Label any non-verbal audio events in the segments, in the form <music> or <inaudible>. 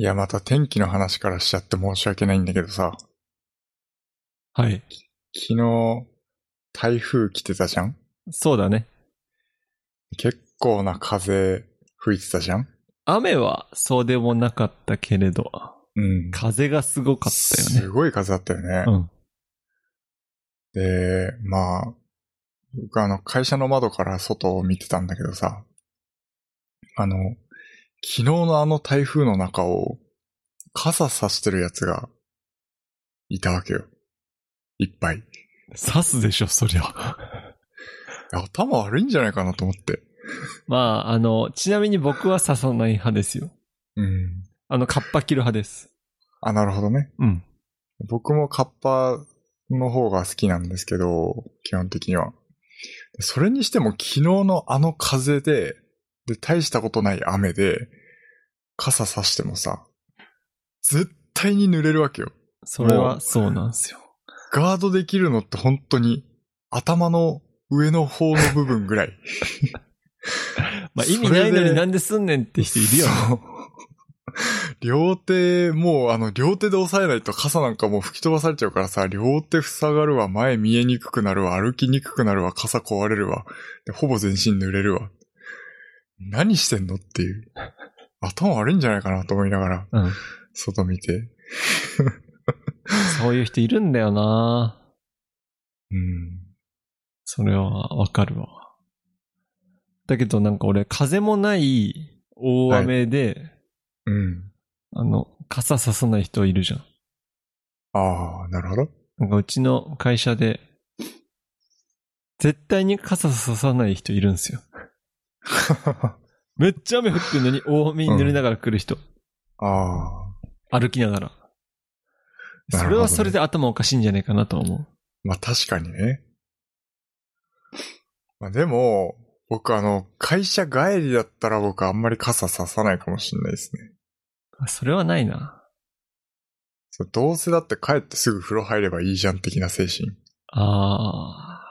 いや、また天気の話からしちゃって申し訳ないんだけどさ、はい。昨日、台風来てたじゃん？そうだね。結構な風吹いてたじゃん？雨はそうでもなかったけれど、うん。風がすごかったよね。すごい風だったよね。うん。で、まあ、僕あの、会社の窓から外を見てたんだけどさ、あの、昨日のあの台風の中を傘さしてるやつがいたわけよ。いっぱい。刺すでしょ、そりゃ。頭悪いんじゃないかなと思って。まあ、あの、ちなみに僕は刺さない派ですよ。うん。あの、カッパ着る派です。あ、なるほどね。うん。僕もカッパの方が好きなんですけど、基本的には。それにしても昨日のあの風で、で、大したことない雨で、傘さしてもさ、絶対に濡れるわけよ。それはそうなんですよ。ガードできるのって本当に頭の上の方の部分ぐらい。<laughs> まあ、意味ないのになんですんねんって人いるよ両手、もうあの、両手で押さえないと傘なんかもう吹き飛ばされちゃうからさ、両手塞がるわ、前見えにくくなるわ、歩きにくくなるわ、傘壊れるわ、でほぼ全身濡れるわ。何してんのっていう。頭悪いんじゃないかなと思いながら、うん。外見て。そういう人いるんだよなうん。それはわかるわ。だけどなんか俺、風もない大雨で、うん。あの、傘ささない人いるじゃん。ああ、なるほど。なんかうちの会社で、絶対に傘ささない人いるんですよ。<laughs> めっちゃ雨降ってんのに大雨に濡れながら来る人。ああ。歩きながら。なるほどねそれはそれで頭おかしいんじゃないかなと思う。まあ確かにね。まあでも、僕あの、会社帰りだったら僕あんまり傘ささないかもしれないですね。あそれはないな。そうどうせだって帰ってすぐ風呂入ればいいじゃん的な精神。あ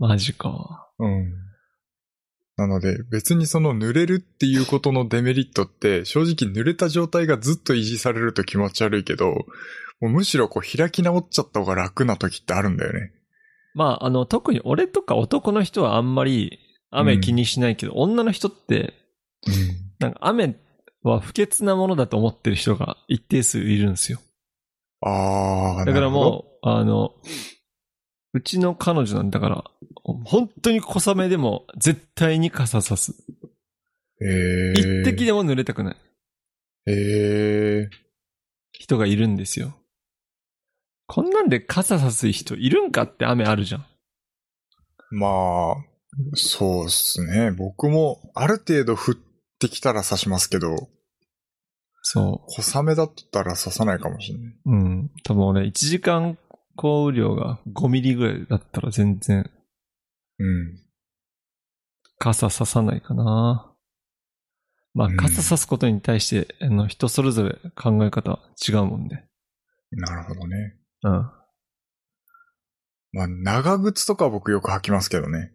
ー、マジか。うん。なので、別にその濡れるっていうことのデメリットって、正直濡れた状態がずっと維持されると気持ち悪いけど、もうむしろこう開き直っちゃった方が楽な時ってあるんだよね。まあ、あの、特に俺とか男の人はあんまり雨気にしないけど、女の人って、うん。なんか雨は不潔なものだと思ってる人が一定数いるんですよ。ああ、だからもう、あの、うちの彼女なんだから、本当に小雨でも絶対に傘さす。ええ一滴でも濡れたくないええ人がいるんですよ。こんなんで傘さす人いるんかって雨あるじゃん。まあ、そうっすね。僕もある程度降ってきたら刺しますけど、そ小雨だったら刺さないかもしれない。う。うん。多分俺1時間降雨量が5ミリぐらいだったら全然うん。傘ささないかな。まあうん傘さすことに対して、あの人それぞれ考え方違うもんね。なるほどね。うん。まあ、長靴とか僕よく履きますけどね。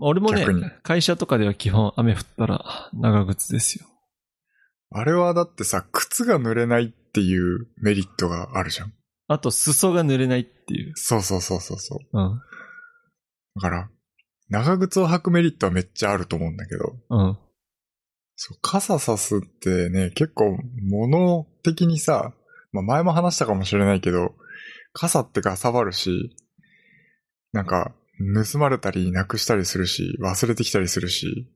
俺もね逆に、会社とかでは基本雨降ったら長靴ですよ。あれはだってさ、靴が濡れないっていうメリットがあるじゃん。あと裾が濡れないっていう。そうそうそうそうそう。うん。だから、長靴を履くメリットはめっちゃあると思うんだけど、うん。そう、傘さすってね、結構物的にさ、まあ前も話したかもしれないけど、傘ってかさばるし、なんか、盗まれたりなくしたりするし、忘れてきたりするし、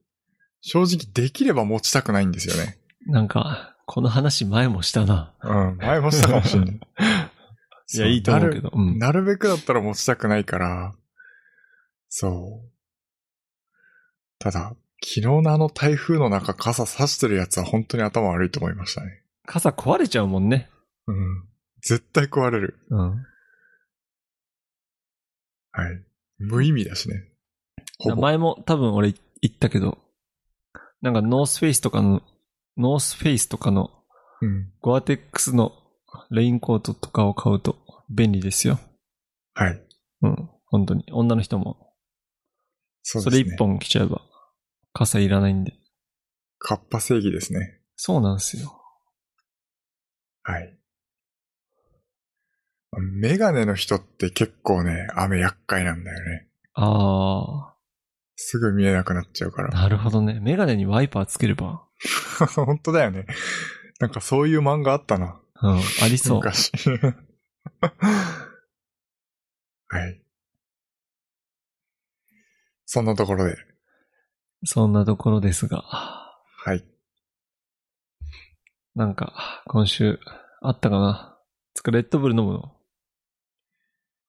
正直できれば持ちたくないんですよね。なんか、この話前もしたな。うん、前もしたかもしれない。<laughs> いや、いいと思うけど。うん。なるべくだったら持ちたくないから、そう。ただ、昨日のあの台風の中傘差してるやつは本当に頭悪いと思いましたね。傘壊れちゃうもんね。うん。絶対壊れる。うん。はい。無意味だしね。前も多分俺言ったけど、なんかノースフェイスとかの、ノースフェイスとかのうん。ゴアテックスのレインコートとかを買うと便利ですよ。はい。うん。本当に。女の人も。そそうですね。れ一。本着ちゃえば、傘いらないんで。カッパ正義ですね。そうなんですよ。はい。メガネの人って結構ね、雨厄介なんだよね。あすぐ見えなくなっちゃうかあ、ら。なるほどね。メガネにワイパーつければ。<laughs> 本当だよね。なんかそういう漫画あったな。うん、ありそう。昔。<laughs> はい。そんなところで。そんなところですが。はい。なんか、今週、あったかな？つか、レッドブル飲むの？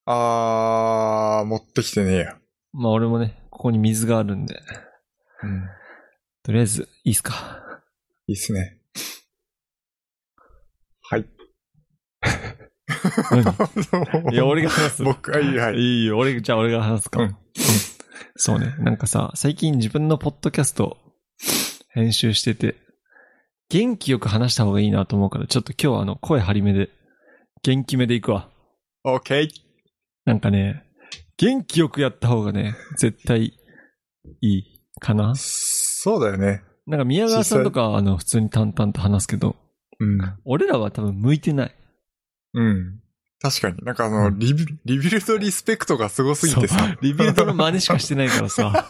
あー、持ってきてねえや。まあ俺もね、ここに水があるんで。うん。とりあえず、いいっすか？いいっすね。はい。何？<laughs> いや、俺が話す。僕、はい、はい。いいよ、俺、じゃあ俺が話すか。うんそうね。なんかさ、最近自分のポッドキャスト編集してて、元気よく話した方がいいなと思うから、ちょっと今日はあの、声張り目で、元気めでいくわ。オッケー。なんかね、元気よくやった方がね、絶対いいかな。そうだよね。なんか宮川さんとかはあの、普通に淡々と話すけど、うん。俺らは多分向いてない。うん。確かに。なんかあの、うんリビリビルドリスペクトがすごすぎてさ。リビルドの真似しかしてないからさ。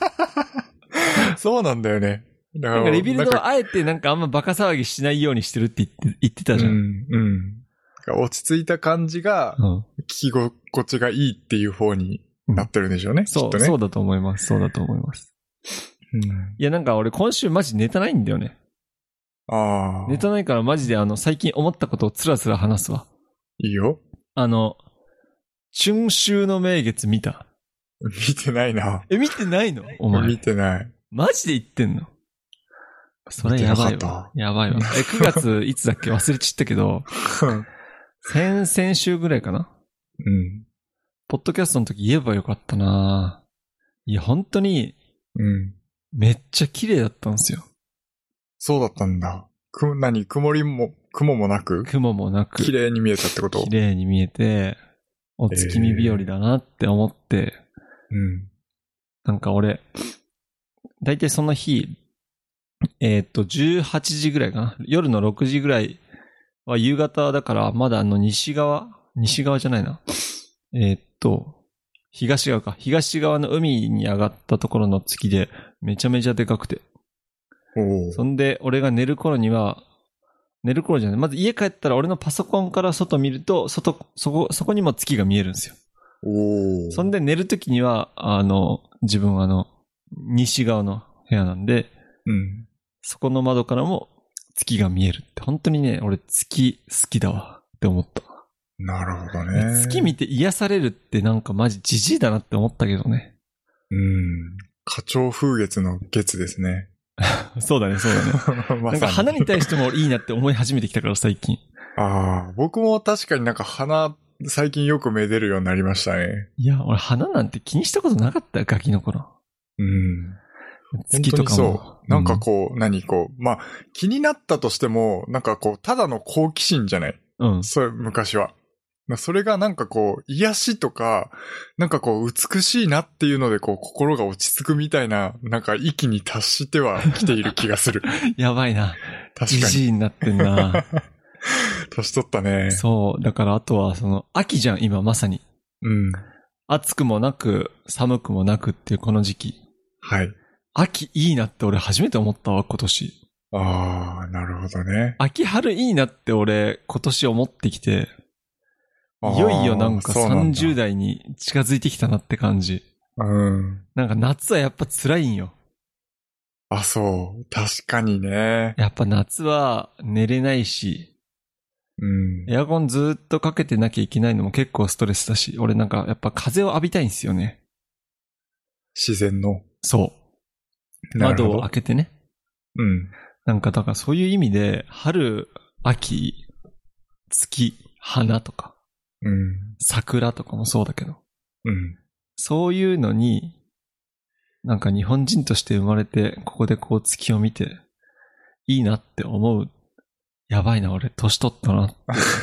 <laughs> そうなんだよね。だかリビルドはあえてなんかあんまバカ騒ぎしないようにしてるって言って言ってたじゃん。うん、うん。落ち着いた感じが、うん聞き心地がいいっていう方になってるんでしょうね。そう、きっとね。そうだと思います。そうだと思います。うんいや、なんか俺今週マジネタないんだよね。ああ。ネタないからマジであの、最近思ったことをつらつら話すわ。いいよ。あの、春秋の名月見た？見てないな。え、見てないの？お前見。てない。マジで言ってんの？それやばいわ。やばいわ。え、9月 <laughs> いつだっけ？忘れちったけど、先、先週ぐらいかな？うん。ポッドキャストの時言えばよかったないや、本当に、うん。めっちゃ綺麗だったんですよ。そうだったんだ。く、何？曇りも、雲もなく、雲もなく、綺麗に見えたってこと？綺麗に見えて、お月見日和だなって思って、うん。なんか俺、だいたいその日、えーっと、18時ぐらいかな？夜の6時ぐらいは夕方だから、まだあの西側？西側じゃないな。えーっと、東側か。東側の海に上がったところの月で、めちゃめちゃでかくて。おそんで、俺が寝る頃には、寝る頃じゃない。まず家帰ったら俺のパソコンから外見ると、外、そこ、そこにも月が見えるんですよ。おそんで寝るときには、あの、自分はあの、西側の部屋なんで、うん。そこの窓からも月が見えるって、本当にね、俺月好きだわって思った。なるほどね。月見て癒されるってなんかマジジジイだなって思ったけどね。うん。花鳥風月の月ですね。<laughs> そうだね、そうだね。<laughs> まなんか花に対してもいいなって思い始めてきたから最近。ああ、僕も確かになんか花、最近よくめでるようになりましたね。いや、俺花なんて気にしたことなかったよ、ガキの頃。うん。月とかも。そう。なんかこう、何こう、まあ、気になったとしても、なんかこう、ただの好奇心じゃない？うん。うん。そう、昔は。まあそれがなんかこう、癒しとか、なんかこう、美しいなっていうので、こう、心が落ち着くみたいな、なんか域に達しては来ている気がする。<laughs> やばいな。ジ確かに。ジイになってんな。<laughs> 年取ったね。そう。だからあとは、その、秋じゃん、今まさに。うん。暑くもなく、寒くもなくっていうこの時期。はい。秋いいなって俺初めて思ったわ、今年。ああ、なるほどね。秋春いいなって俺今年思ってきて、いよいよなんかそうなんだ30代に近づいてきたなって感じ。うん。なんか夏はやっぱ辛いんよ。あ、そう。確かにね。やっぱ夏は寝れないし、うん。エアコンずーっとかけてなきゃいけないのも結構ストレスだし、俺なんかやっぱ風を浴びたいんですよね。自然の。そう。窓を開けてね。うん。なんかだからそういう意味で、春、秋、月、花とか、うん。桜とかもそうだけど、うん。そういうのに、なんか日本人として生まれて、ここでこう月を見て、いいなって思う。やばいな、俺、年取ったなって、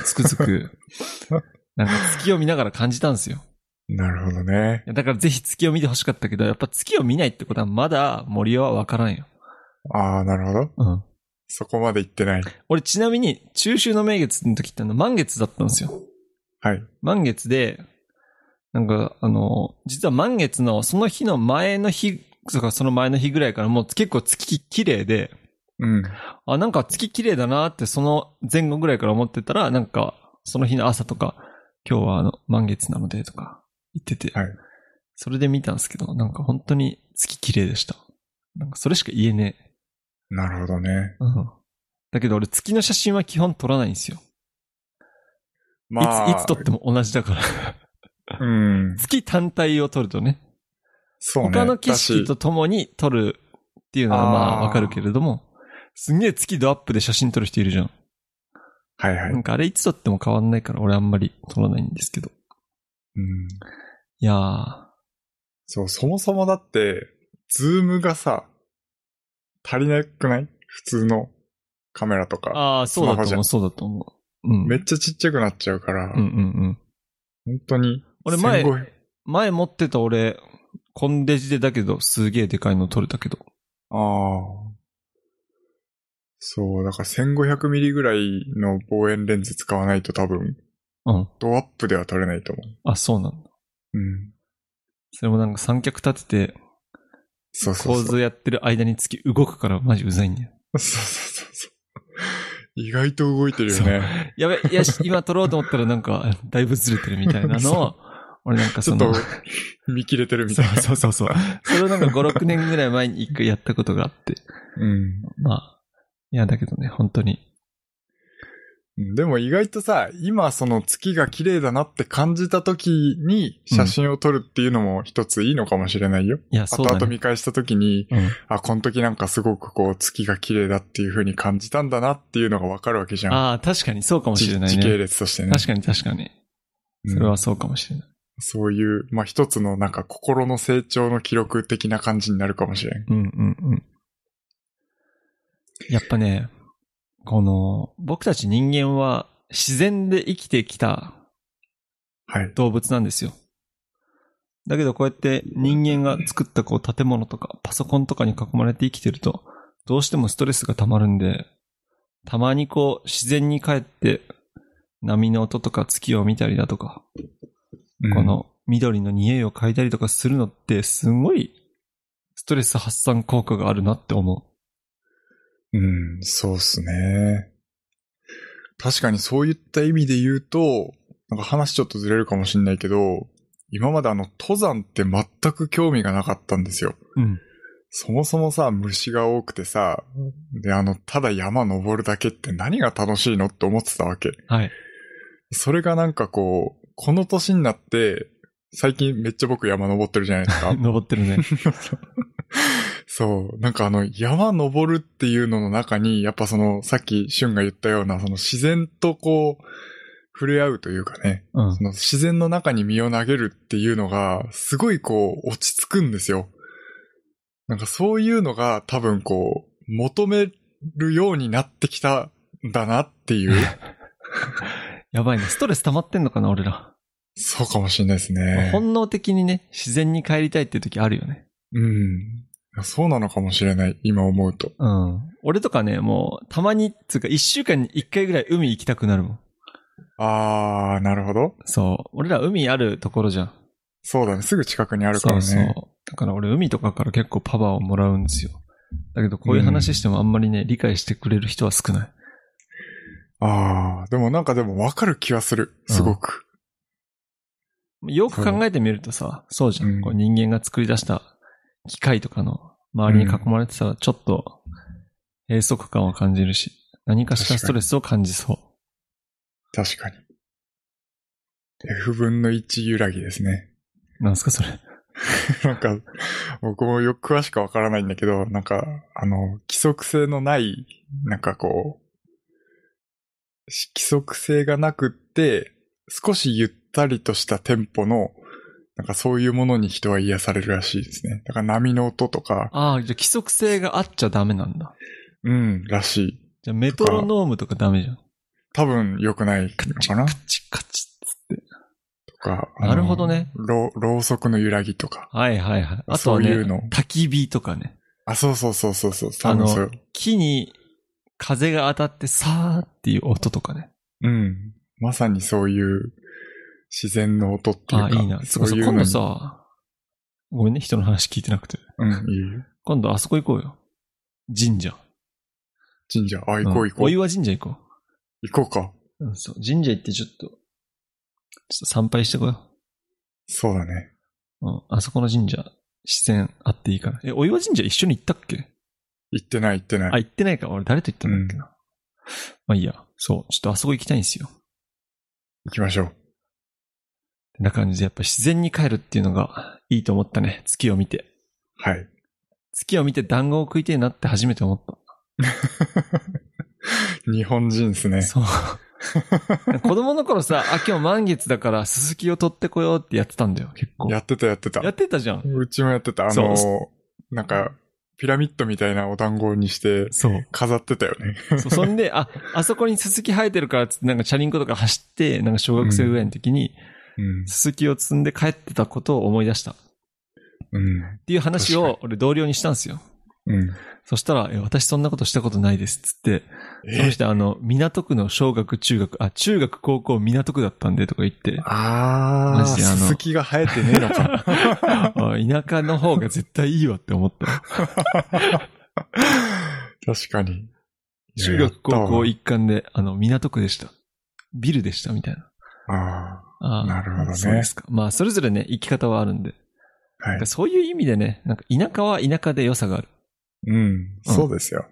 つくづく、<laughs> なんか月を見ながら感じたんですよ。なるほどねだからぜひ月を見てほしかったけど、やっぱ月を見ないってことはまだ森はわからんよ。ああ、なるほど。うん。そこまで行ってない。俺ちなみに、中秋の名月の時ってあの、満月だったんですよ。はい。満月で、なんか、あの、実は満月のその日の前の日、とかその前の日ぐらいからもう結構月綺麗で、うん。あ、なんか月綺麗だなってその前後ぐらいから思ってたら、なんか、その日の朝とか、今日はあの、満月なのでとか言ってて、はい。それで見たんですけど、なんか本当に月綺麗でした。なんかそれしか言えねなるほどね。え。うん。だけど俺月の写真は基本撮らないんですよ。まあ。いつ、いつ撮っても同じだから。うん。月単体を撮るとね。そうね。他の景色とだしともに撮るっていうのはまあわかるけれども、すんげえ月ドアップで写真撮る人いるじゃん。はいはい。なんかあれいつ撮っても変わんないから俺あんまり撮らないんですけど。うん。いやー、そう、そもそもだって、ズームがさ、足りなくない？普通のカメラとか。ああ、そうだと思う、そうだと思う。うん。めっちゃちっちゃくなっちゃうから、うんうんうん。本当に。俺前1500前持ってた俺、コンデジでだけど、すげえでかいの撮れたけど。ああ。そう、だから1500ミリぐらいの望遠レンズ使わないと多分、うん。ドアップでは撮れないと思あ、そうなんだ。う。うん。それもなんか三脚立てて、そうそうそう。構図やってる間に月動くからマジうざいんだよ。<laughs> そうそうそうそう。意外と動いてるよね。やべ、いやし、今撮ろうと思ったらなんか、だいぶずれてるみたいなのを、俺なんかその、ちょっと見切れてるみたいな。そうそうそうそう。それをなんか5、6年ぐらい前に一回やったことがあって。うん。まあ、いやだけどね、本当に。でも意外とさ、今その月が綺麗だなって感じた時に写真を撮るっていうのも一ついいのかもしれないよ。いや、そうだ後々ね。見返した時に、うん。あ、この時なんかすごくこう月が綺麗だっていう風に感じたんだなっていうのがわかるわけじゃん。ああ、確かにそうかもしれない時系ね。列としてね。確かに確かに。うんそれはそうかもしれない。そういう、まあ一つのなんか心の成長の記録的な感じになるかもしれん。うんうんうん。やっぱね、この、僕たち人間は自然で生きてきたはい。動物なんですよ。だけどこうやって人間が作ったこう建物とかパソコンとかに囲まれて生きてると、どうしてもストレスが溜まるんで、たまにこう自然に帰って波の音とか月を見たりだとか、うんこ、の緑の匂いを嗅いだりとかするのってすごいストレス発散効果があるなって思うん、そうっすね。確かにそういった意味で言うと、なんか話ちょっとずれるかもしんないけど、今まであの登山って全く興味がなかったんですよ。う。うん。そもそもさ、虫が多くてさ、で、あの、ただ山登るだけって何が楽しいのって思ってたわけ。はい。それがなんかこう、この年になって、最近めっちゃ僕山登ってるじゃないですか。<laughs> 登ってるね。<laughs> そう。なんかあの、山登るっていうのの中に、やっぱその、さっき俊が言ったような、その自然とこう、触れ合うというかね、うんそ。の自然の中に身を投げるっていうのが、すごいこう、落ち着くんですよ。なんかそういうのが多分こう、求めるようになってきたんだなっていう、<laughs> やばいね。ストレス溜まってんのかな、俺ら。そうかもしれないですね。本能的にね、自然に帰りたいっていう時あるよね。うん。そうなのかもしれない、今思うと。うん。俺とかね、もう、たまに、つうか、一週間に一回ぐらい海行きたくなるもん。あー、なるほど。そう。俺ら海あるところじゃん。そうだね、すぐ近くにあるからね。そうそう。だから俺海とかから結構パワーをもらうんですよ。だけどこういう話してもあんまりね、理解してくれる人は少ない。ああ、でもなんかでもわかる気はする。すごく。よく考えてみるとさ、そうじゃん。うんこう人間が作り出した機械とかの周りに囲まれてたらちょっと閉塞感を感じるし、何かしらストレスを感じそう。確かに。F 分の1揺らぎですね。なんすかそれ。<laughs> なんか、僕もよく詳しくわからないんだけど、なんか、あの、規則性のない、なんかこう、し規則性がなくって、少しゆったりとしたテンポの、なんかそういうものに人は癒されるらしいですね。だから波の音とか、ああ、じゃあ規則性があっちゃダメなんだ。うん、らしい。じゃあメトロノームとかダメじゃん。多分良くないのかなカチカチっつって。とか。なるほどね。ろろうそくの揺らぎとか。はいはいはい。あとはね、そういうの焚き火とかね。あ、そうそうそうそうそう。あの多分そう木に風が当たってさーっていう音とかね。うん。まさにそういう自然の音っていうか。あ、いいな。そう、今そうういうのに度さ、ごめんね、人の話聞いてなくて。うん、いいよ。今度あそこ行こうよ。神社。神社？あ、行こう行こう。お岩神社行こ行こうか。う。うん、そう。神社行ってちょっと、ちょっと参拝してこよそうだね。う。うん。あそこの神社、自然あっていいから。え、お岩神社一緒に行ったっけ？行ってない行ってない。あ、行ってないか。俺誰と行ったんだっけな。まあいいや。そう。ちょっとあそこ行きたいんですよ。行きましょう。てな感じで、やっぱ自然に帰るっていうのがいいと思ったね。月を見て。はい。月を見て団子を食いてえなって初めて思った。<laughs> 日本人ですね。そう。<laughs> 子供の頃さ、あ、今日満月だから、すすきを取ってこようってやってたんだよ、結構。やってたやってた。やってたじゃん。うちもやってた。あの、なんか、ピラミッドみたいなお団子にしてそう。飾ってたよね。そそんで、あ、あそこにすすき生えてるからっつって、なんかチャリンコとか走って、なんか小学生ぐらいの時に、うん。すすきを積んで帰ってたことを思い出した。っうん。ていう話を俺同僚にしたんですよ。うん。そしたら、え私そんなことしたことないですっつって、そのえ人あの、港区の小学、中学、あ、中学、高校、港区だったんでとか言って、あー、マジであのすすきが生えてねえのか。<laughs> あ田舎の方が絶対いいわって思った。<laughs> 確かに。中学、高校い一貫で、あの、港区でした。ビルでした、みたいな。ああーなるほどねそうですか。まあ、それぞれね、生き方はあるんで。あ。はい。そういう意味でね、なんか田舎は田舎で良さがある。うん。そうですよ。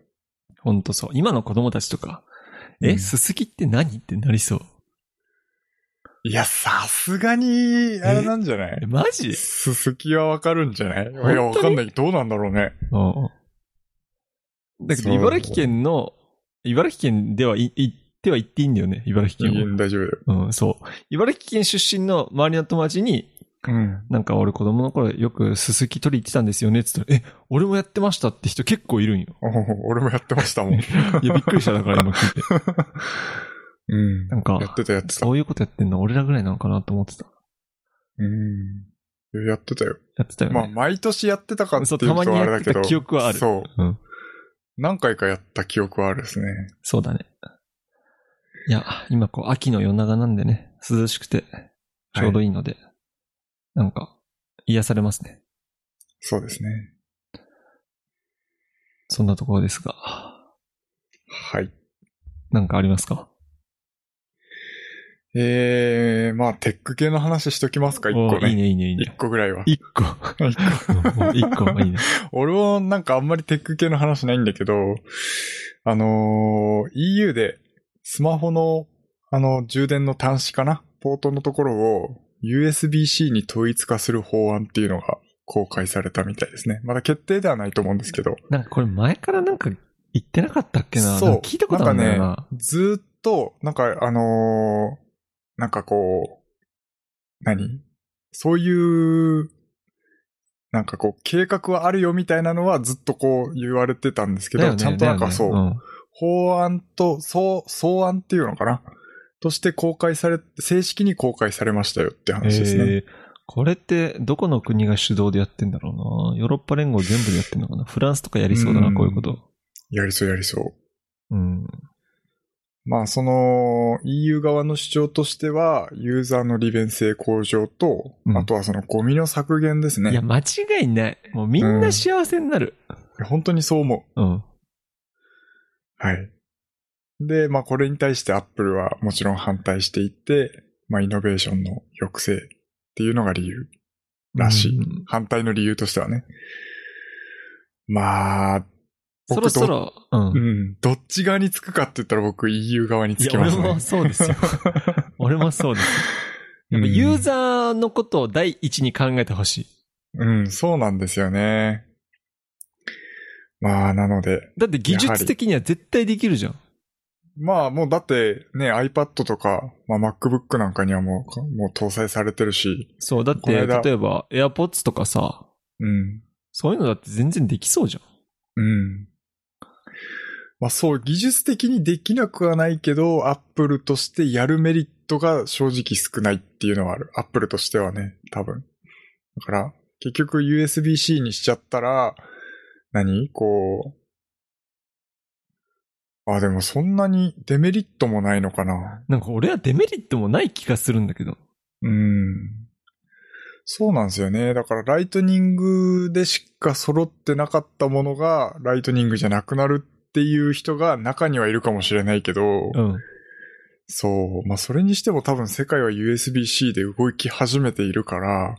ほんとそう。今の子供たちとか、え、うんすすきって何ってなりそう。いや、さすがに、あれなんじゃない？え、マジ？すすきはわかるんじゃない？い当に？や、わかんない。どうなんだろうね。うん。だけど、茨城県の、茨城県ではい行っては行っていいんだよね、茨城県は。大丈夫だよ。うん、そう。茨城県出身の周りの友達に、うん。なんか俺子供の頃よくすすき取り行ってたんですよねって言ったら、え、俺もやってましたって人結構いるんよ。お俺もやってましたもん。<laughs> いや、びっくりしただから今聞いて。<laughs> うん。なんかやってたやってた。そういうことやってんの俺らぐらいなのかなと思ってた。うん。やってたよ。やってたよね。まあ、毎年やってたかっていうそうとたまにやってたあれだけど。記憶はあるそう。うん。何回かやった記憶はあるですね。そうだね。いや、今こう秋の夜長なんでね、涼しくてちょうどいいので、なんか癒されますね。そうですね。そんなところですが、はい。なんかありますか？えー、まあ、テック系の話しときますか、一個ね。おいいね、いいね、いい一ね。個ぐらいは。一個。一個うん一個、いいね。俺もなんかあんまりテック系の話ないんだけど、あのー EU でスマホのあの充電の端子かな？ポートのところを USB-C に統一化する法案っていうのが公開されたみたいですね。まだ決定ではないと思うんですけど。なんかこれ前からなんか言ってなかったっけな？そう聞いたことあるんだよな。なんかね、ずーっと、なんかあのーなんかこう、何？そういう、なんかこう、計画はあるよみたいなのはずっとこう言われてたんですけど、ねちゃんとなんかそう、だよね法案と、そう、草案っていうのかな？として公開され、正式に公開されましたよってうん話ですね。えーこれってどこの国が主導でやってんだろうな？ヨーロッパ連合全部でやってんのかな？フランスとかやりそうだな、うんこういうこと。やりそうやりそう。うん。まあ、その EU 側の主張としては、ユーザーの利便性向上と、うんあとはそのゴミの削減ですね。いや、間違いない。もうみんな幸せになる。本当にそう思う。うん。はい。で、まあこれに対して Apple はもちろん反対していて、まあイノベーションの抑制っていうのが理由らしい。うん反対の理由としてはね。まあ、そろそろ、うん。うん、どっち側につくかって言ったら僕 EU 側につきますね。俺もそうですよ。<laughs> 俺もそうです。やっぱうんユーザーのことを第一に考えてほしい。うん、そうなんですよね。まあ、なので、だって技術的には絶対できるじゃん。まあもうだってね、iPad とか、まあ、MacBook なんかにはもう、もう搭載されてるし、そう、だって、例えば AirPods とかさ、うん、そういうのだって全然できそうじゃん。うん。まあそう、技術的にできなくはないけど、Apple としてやるメリットが正直少ないっていうのはある。Apple としてはね、多分。だから、結局 USB-C にしちゃったら、何？こう、あ、でもそんなにデメリットもないのかな。なんか俺はデメリットもない気がするんだけど。うん。そうなんですよね。だからライトニングでしか揃ってなかったものがライトニングじゃなくなるっていう人が中にはいるかもしれないけど、うん。そう。まあそれにしても多分世界は USB-C で動き始めているから、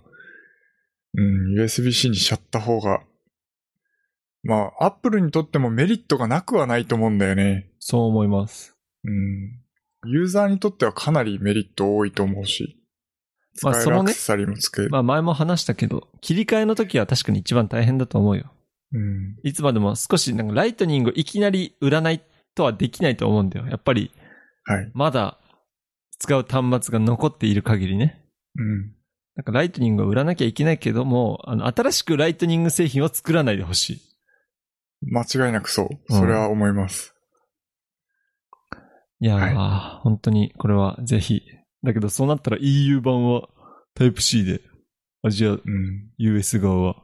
うん、USB-C にしちゃった方が、まあ、アップルにとってもメリットがなくはないと思うんだよね。そう思います。うん。ユーザーにとってはかなりメリット多いと思うし。使まあそのね。まあ前も話したけど、切り替えの時は確かに一番大変だと思うよ。うん。いつまでも少しなんかライトニングをいきなり売らないとはできないと思うんだよ。やっぱりはい。まだ使う端末が残っている限りね。うん。なんかライトニングを売らなきゃいけないけども、あの、新しくライトニング製品を作らないでほしい。間違いなくそう。うんそれは思います。いやー、は本当にこれはぜひ。だけどそうなったら EU 版はタイプ C で、アジア、うん。US 側は。っ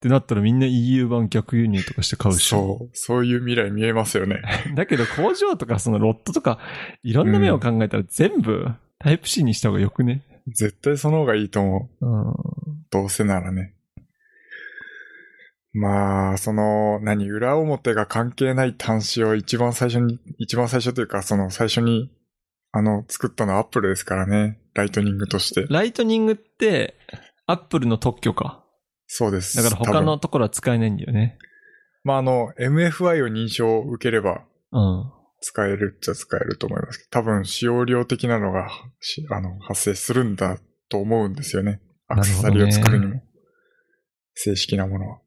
てなったらみんな EU 版逆輸入とかして買うし。そう。そういう未来見えますよね。<laughs> だけど工場とかそのロットとか、いろんな面を考えたら全部タイプ C にした方がよくね？絶対その方がいいと思う。うん。どうせならね。まあ、その、何、裏表が関係ない端子を一番最初に、一番最初というか、その最初に、あの、作ったのはアップルですからね。ライトニングとして。ライトニングって、アップルの特許か？そうです。だから他のところは使えないんだよね。まあ、あの、MFI を認証を受ければうん。使えるっちゃ使えると思いますけど、多分使用量的なのが、しあの、発生するんだと思うんですよね。アクセサリーを作るにも。正式なものは。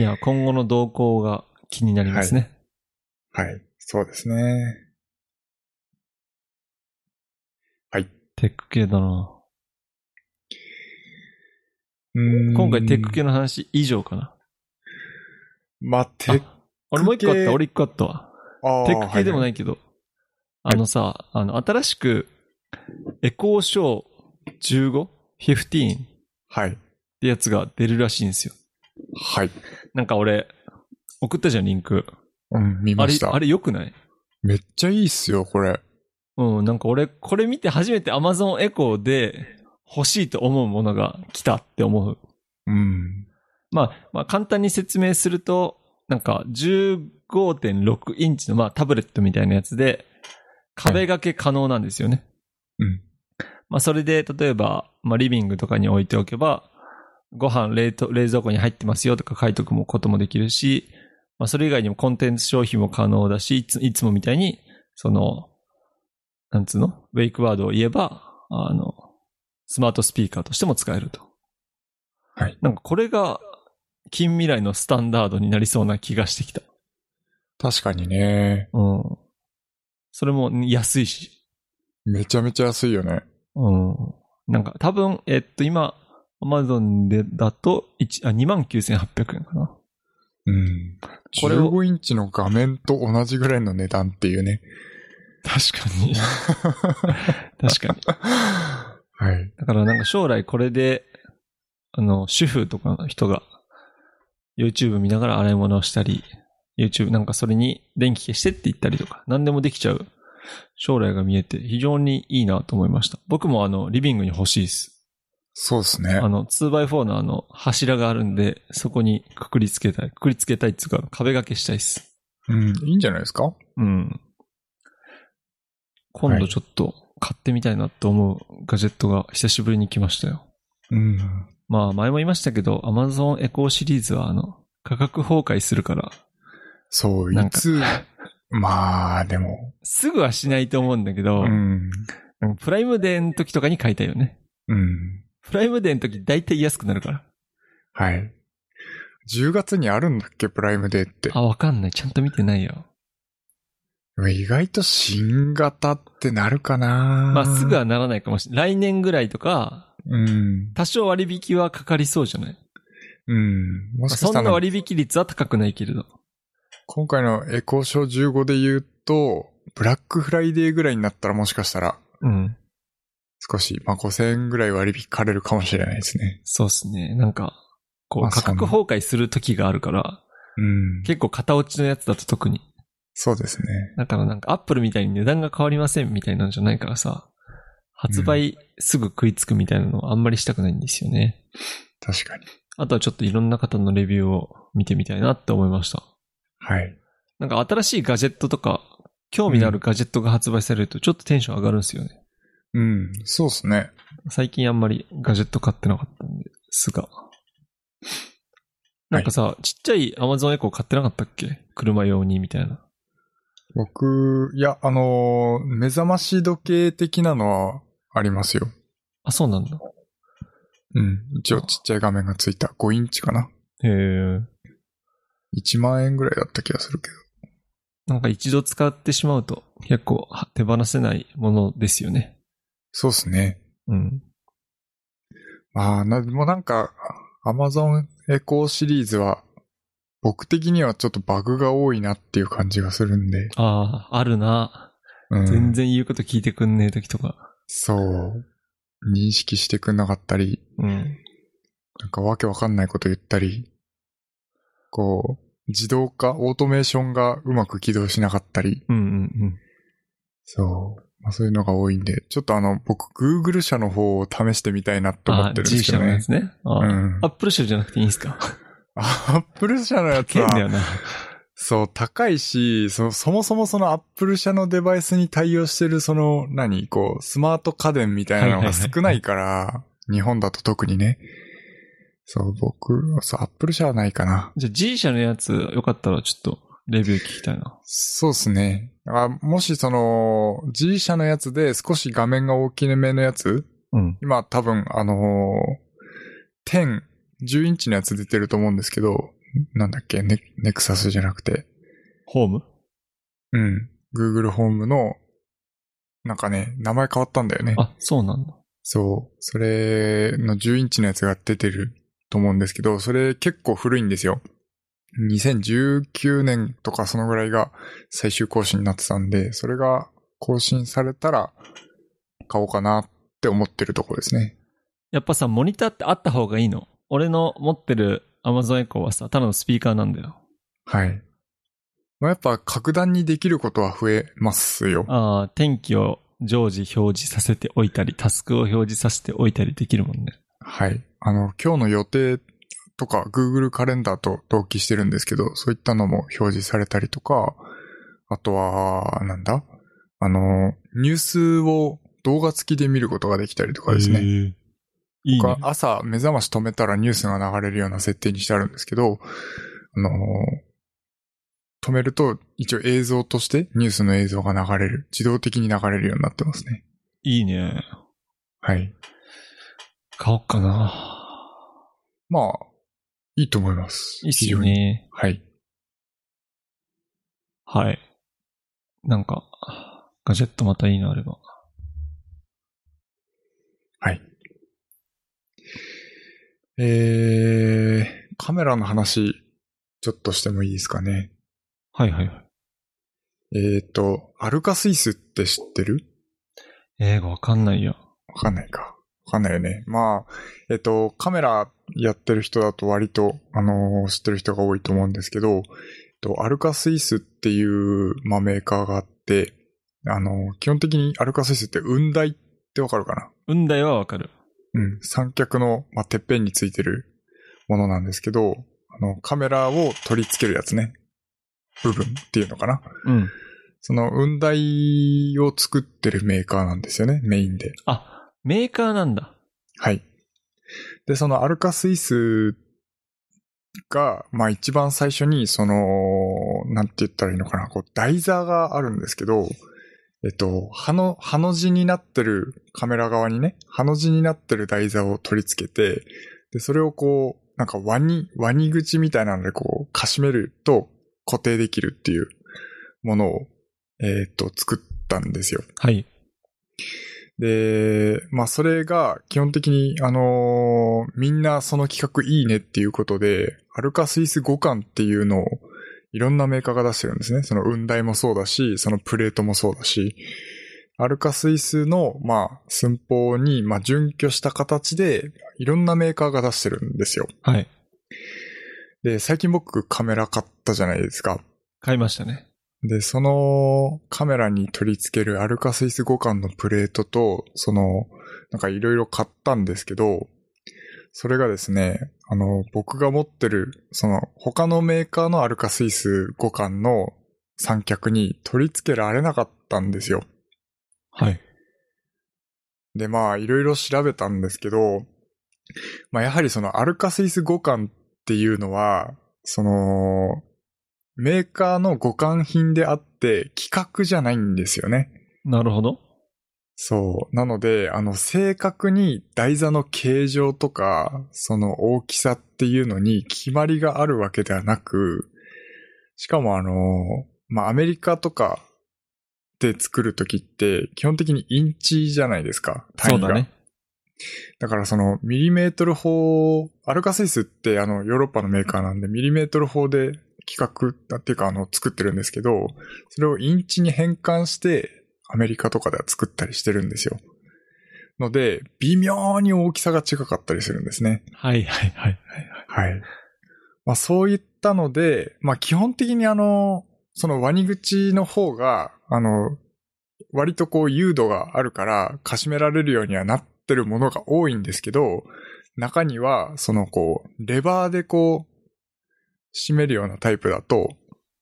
いや、今後の動向が気になりますね。はい。そうですね。はい。テック系だな。うーん今回テック系の話以上かな。まあ、テック、あ俺もう一個あっ系た、俺一個あったわ。テック系でもなはいけど。あのさ、あの、新しく、エコーショー 15?15? っはい。てやつが出るらしいんですよ。はい。なんか俺、送ったじゃん、リンク。うん、見あれまし、た。あれ良くない？めっちゃいいっすよ、これ。うん、なんか俺、これ見て初めて Amazon エコーで欲しいと思うものが来たって思う。うん。まあ、まあ簡単に説明すると、なんか15.6インチのまあタブレットみたいなやつで、壁掛け可能なんですよね。うん。まあそれで、例えば、まあリビングとかに置いておけば、ご飯冷凍冷蔵庫に入ってますよとか書いとくもこともできるし、まあそれ以外にもコンテンツ消費も可能だし、いついつもみたいに、その、なんつうの？ウェイクワードを言えば、あの、スマートスピーカーとしても使えると。はい。なんかこれが近未来のスタンダードになりそうな気がしてきた。確かにね。うん。それも安いし。めちゃめちゃ安いよね。うん。なんか多分、えっと今、アマゾンでだと1、あ、29,800円かな。うん。これを15インチの画面と同じぐらいの値段っていうね。確かに。<laughs> 確かに。はい。だからなんか将来これで、あの、主婦とかの人が YouTube 見ながら洗い物をしたり、YouTube なんかそれに電気消してって言ったりとか、何でもできちゃう将来が見えて非常にいいなと思いました。僕もあの、リビングに欲しいです。そうですねあ。の、2x4 のあの、柱があるんで、そこにくくりつけたい。くくりつけたいっていうか、壁掛けしたいです。うん。いいんじゃないですか？うん。今度ちょっと買ってみたいなと思うガジェットが久しぶりに来ましたよ。うん。まあ前も言いましたけど、Amazon エコーシリーズはあの、価格崩壊するから、そう、いつ、まあ、でも、すぐはしないと思うんだけど、うん。プライムデーの時とかに買いたいよね。うん。プライムデーの時大体安くなるから。はい。10月にあるんだっけ、プライムデーって。あ、わかんない。ちゃんと見てないよ。意外と新型ってなるかなまあすぐはならないかもしれない。来年ぐらいとか、うん。多少割引はかかりそうじゃない？うん。もしかそんなしたら、割引率は高くないけれど。今回のエコーショー15で言うと、ブラックフライデーぐらいになったらもしかしたら、うん。少し、まあ、5000円ぐらい割引かれるかもしれないですね。そうっすね。なんか、こう、まあ価格崩壊する時があるから、うん。結構型落ちのやつだと特に。そうですね。だからなんかアップルみたいに値段が変わりませんみたいなんじゃないからさ、発売すぐ食いつくみたいなのはあんまりしたくないんですよね。確かに。あとはちょっといろんな方のレビューを見てみたいなって思いました。はい。なんか新しいガジェットとか、興味のあるガジェットが発売されるとちょっとテンション上がるんですよね。うん、そうですね。最近あんまりガジェット買ってなかったんですが。なんかさ、ちっちゃい Amazon エコー買ってなかったっけ？車用にみたいな。僕、いや、あのー目覚まし時計的なのはありますよ。あ、そうなんだ。うん。一応ちっちゃい画面がついた5インチかな。へえ。1万円ぐらいだった気がするけど。なんか一度使ってしまうと結構は手放せないものですよね。そうですね。うん。まあ、な、もうなんか、Amazon エコーシリーズは、僕的にはちょっとバグが多いなっていう感じがするんで。ああ、あるな。うん、全然言うこと聞いてくんねえ時とか。そう。認識してくんなかったり、うん。なんかわけわかんないこと言ったり、こう、自動化、オートメーションがうまく起動しなかったり、うんうんうん。そう。まあそういうのが多いんで、ちょっとあの、僕、Google 社の方を試してみたいなと思あってるんで G すけどね社のや。つね。うんアップル社じゃなくていいんすか？アップル社のやつは、変だよな。そう、高いし、そそもそもそのアップル社のデバイスに対応してるその、何、こう、スマート家電みたいなのが少ないから、日本だと特にね。そう、僕、そう、アップル社はないかな。じゃあ G 社のやつよかったらちょっとレビュー聞きたいな。そうですね。あもしその、G 社のやつで少し画面が大きめのやつ、うん。今多分あのー、10、10インチのやつ出てると思うんですけど、なんだっけ、ネネクサスじゃなくて、ホーム？うん。Google ホームの、なんかね、名前変わったんだよね。あ、そうなんだ。そう。それの10インチのやつが出てると思うんですけど、それ結構古いんですよ。2019年とかそのぐらいが最終更新になってたんで、それが更新されたら買おうかなって思ってるところですね。やっぱさ、モニターってあった方がいいの？俺の持ってる Amazon Echo はさ、ただのスピーカーなんだよ。はい。まあ、やっぱ格段にできることは増えますよ。ああ、天気を常時表示させておいたり、タスクを表示させておいたりできるもんね。はい。あの、今日の予定とか Google カレンダーと同期してるんですけど、そういったのも表示されたりとか、あとは、なんだ？あの、ニュースを動画付きで見ることができたりとかですね。いい僕ねは。朝目覚まし止めたらニュースが流れるような設定にしてあるんですけど、あの止めると一応映像としてニュースの映像が流れる。自動的に流れるようになってますね。いいね。はい。買おうかな。まあ、いいと思います。いいっすよ。ね。はい。はい。なんか、ガジェットまたいいのあれば。はい。えー、カメラの話、ちょっとしてもいいですかね。はいはいはい。えーと、アルカスイスって知ってる？英語わかんないよ。わかんないか。わかんないよね。まあ、えっと、カメラやってる人だと割と、あのー知ってる人が多いと思うんですけど、えっと、アルカスイスっていう、まあ、メーカーがあって、あのー基本的にアルカスイスって雲台ってわかるかな？運台はわかる。うん。三脚の、まあ、てっぺんについてるものなんですけど、あの、カメラを取り付けるやつね。部分っていうのかな？うん。その、雲台を作ってるメーカーなんですよね、メインで。あ、メーカーなんだ。はい。で、そのアルカスイスが、まあ一番最初に、その、なんて言ったらいいのかな、こう、台座があるんですけど、えっと、葉の、葉の字になってるカメラ側にね、葉の字になってる台座を取り付けて、で、それをこう、なんかワニ、ワニ口みたいなのでこう、かしめると固定できるっていうものを、えっと、作ったんですよ。はい。で、まあそれが基本的に、あのーみんなその企画いいねっていうことで、アルカスイス5巻っていうのをいろんなメーカーが出してるんですね。その雲台もそうだし、そのプレートもそうだし、アルカスイスの、まあ、寸法に、まあ、準拠した形で、いろんなメーカーが出してるんですよ。はい。で、最近僕カメラ買ったじゃないですか。買いましたね。で、そのカメラに取り付けるアルカスイス互換のプレートと、その、なんかいろいろ買ったんですけど、それがですね、あの、僕が持ってる、その、他のメーカーのアルカスイス互換の三脚に取り付けられなかったんですよ。はい。で、まあ、いろいろ調べたんですけど、まあ、やはりそのアルカスイス互換っていうのは、その、メーカーの互換品であって、規格じゃないんですよね。なるほど。そう。なので、あの、正確に台座の形状とか、その大きさっていうのに決まりがあるわけではなく、しかもあの、まあ、アメリカとかで作るときって、基本的にインチじゃないですか。単位が。そうだね。だからそのミリメートル法、アルカスイスってあのヨーロッパのメーカーなんでミリメートル法で企画だっていうかあの作ってるんですけど、それをインチに変換してアメリカとかでは作ったりしてるんですよ。ので、微妙に大きさが違かったりするんですね。はいはいはいはい。はい。まあそういったので、まあ基本的にあの、そのワニ口の方が、あの、割とこう誘導があるから、かしめられるようにはなってるものが多いんですけど、中には、そのこう、レバーでこう、締めるようなタイプだと、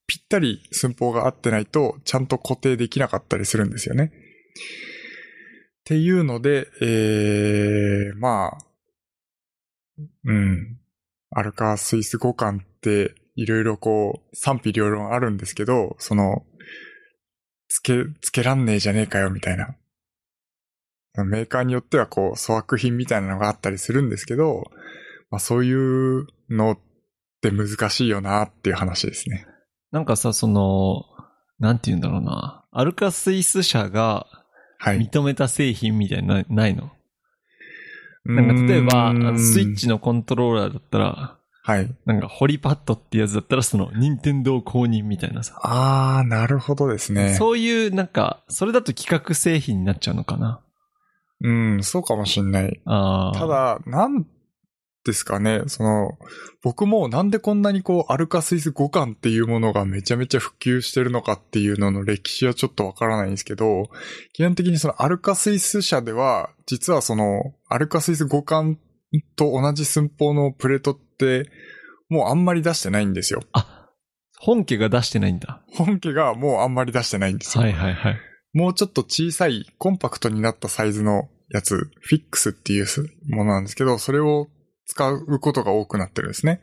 ぴったり寸法が合ってないと、ちゃんと固定できなかったりするんですよね。っていうので、えー、まあ、うん。アルカースイス互換っていろいろこう賛否両論あるんですけど、その、つけ、つけらんねえじゃねえかよみたいな。メーカーによってはこう粗悪品みたいなのがあったりするんですけど、まあそういうのって難しいよなっていう話ですね。なんかさ、その、なんて言うんだろうな。アルカスイス社がはい。認めた製品みたいなのないの？なんか例えば、スイッチのコントローラーだったら、はい。なんかホリパッドってやつだったらその、任天堂公認みたいなさ。あー、なるほどですね。そういう、なんか、それだと企画製品になっちゃうのかな？うん、そうかもしんない。ああ。た、だ、なんですかね、その、僕もなんでこんなにこう、アルカスイス互換っていうものがめちゃめちゃ普及してるのかっていうのの歴史はちょっとわからないんですけど、基本的にそのアルカスイス社では、実はその、アルカスイス互換と同じ寸法のプレートって、もうあんまり出してないんですよ。あ、本家が出してないんだ。本家がもうあんまり出してないんですよ。はいはいはい。もうちょっと小さい、コンパクトになったサイズのやつ、フィックスっていうものなんですけど、それを使うことが多くなってるんですね。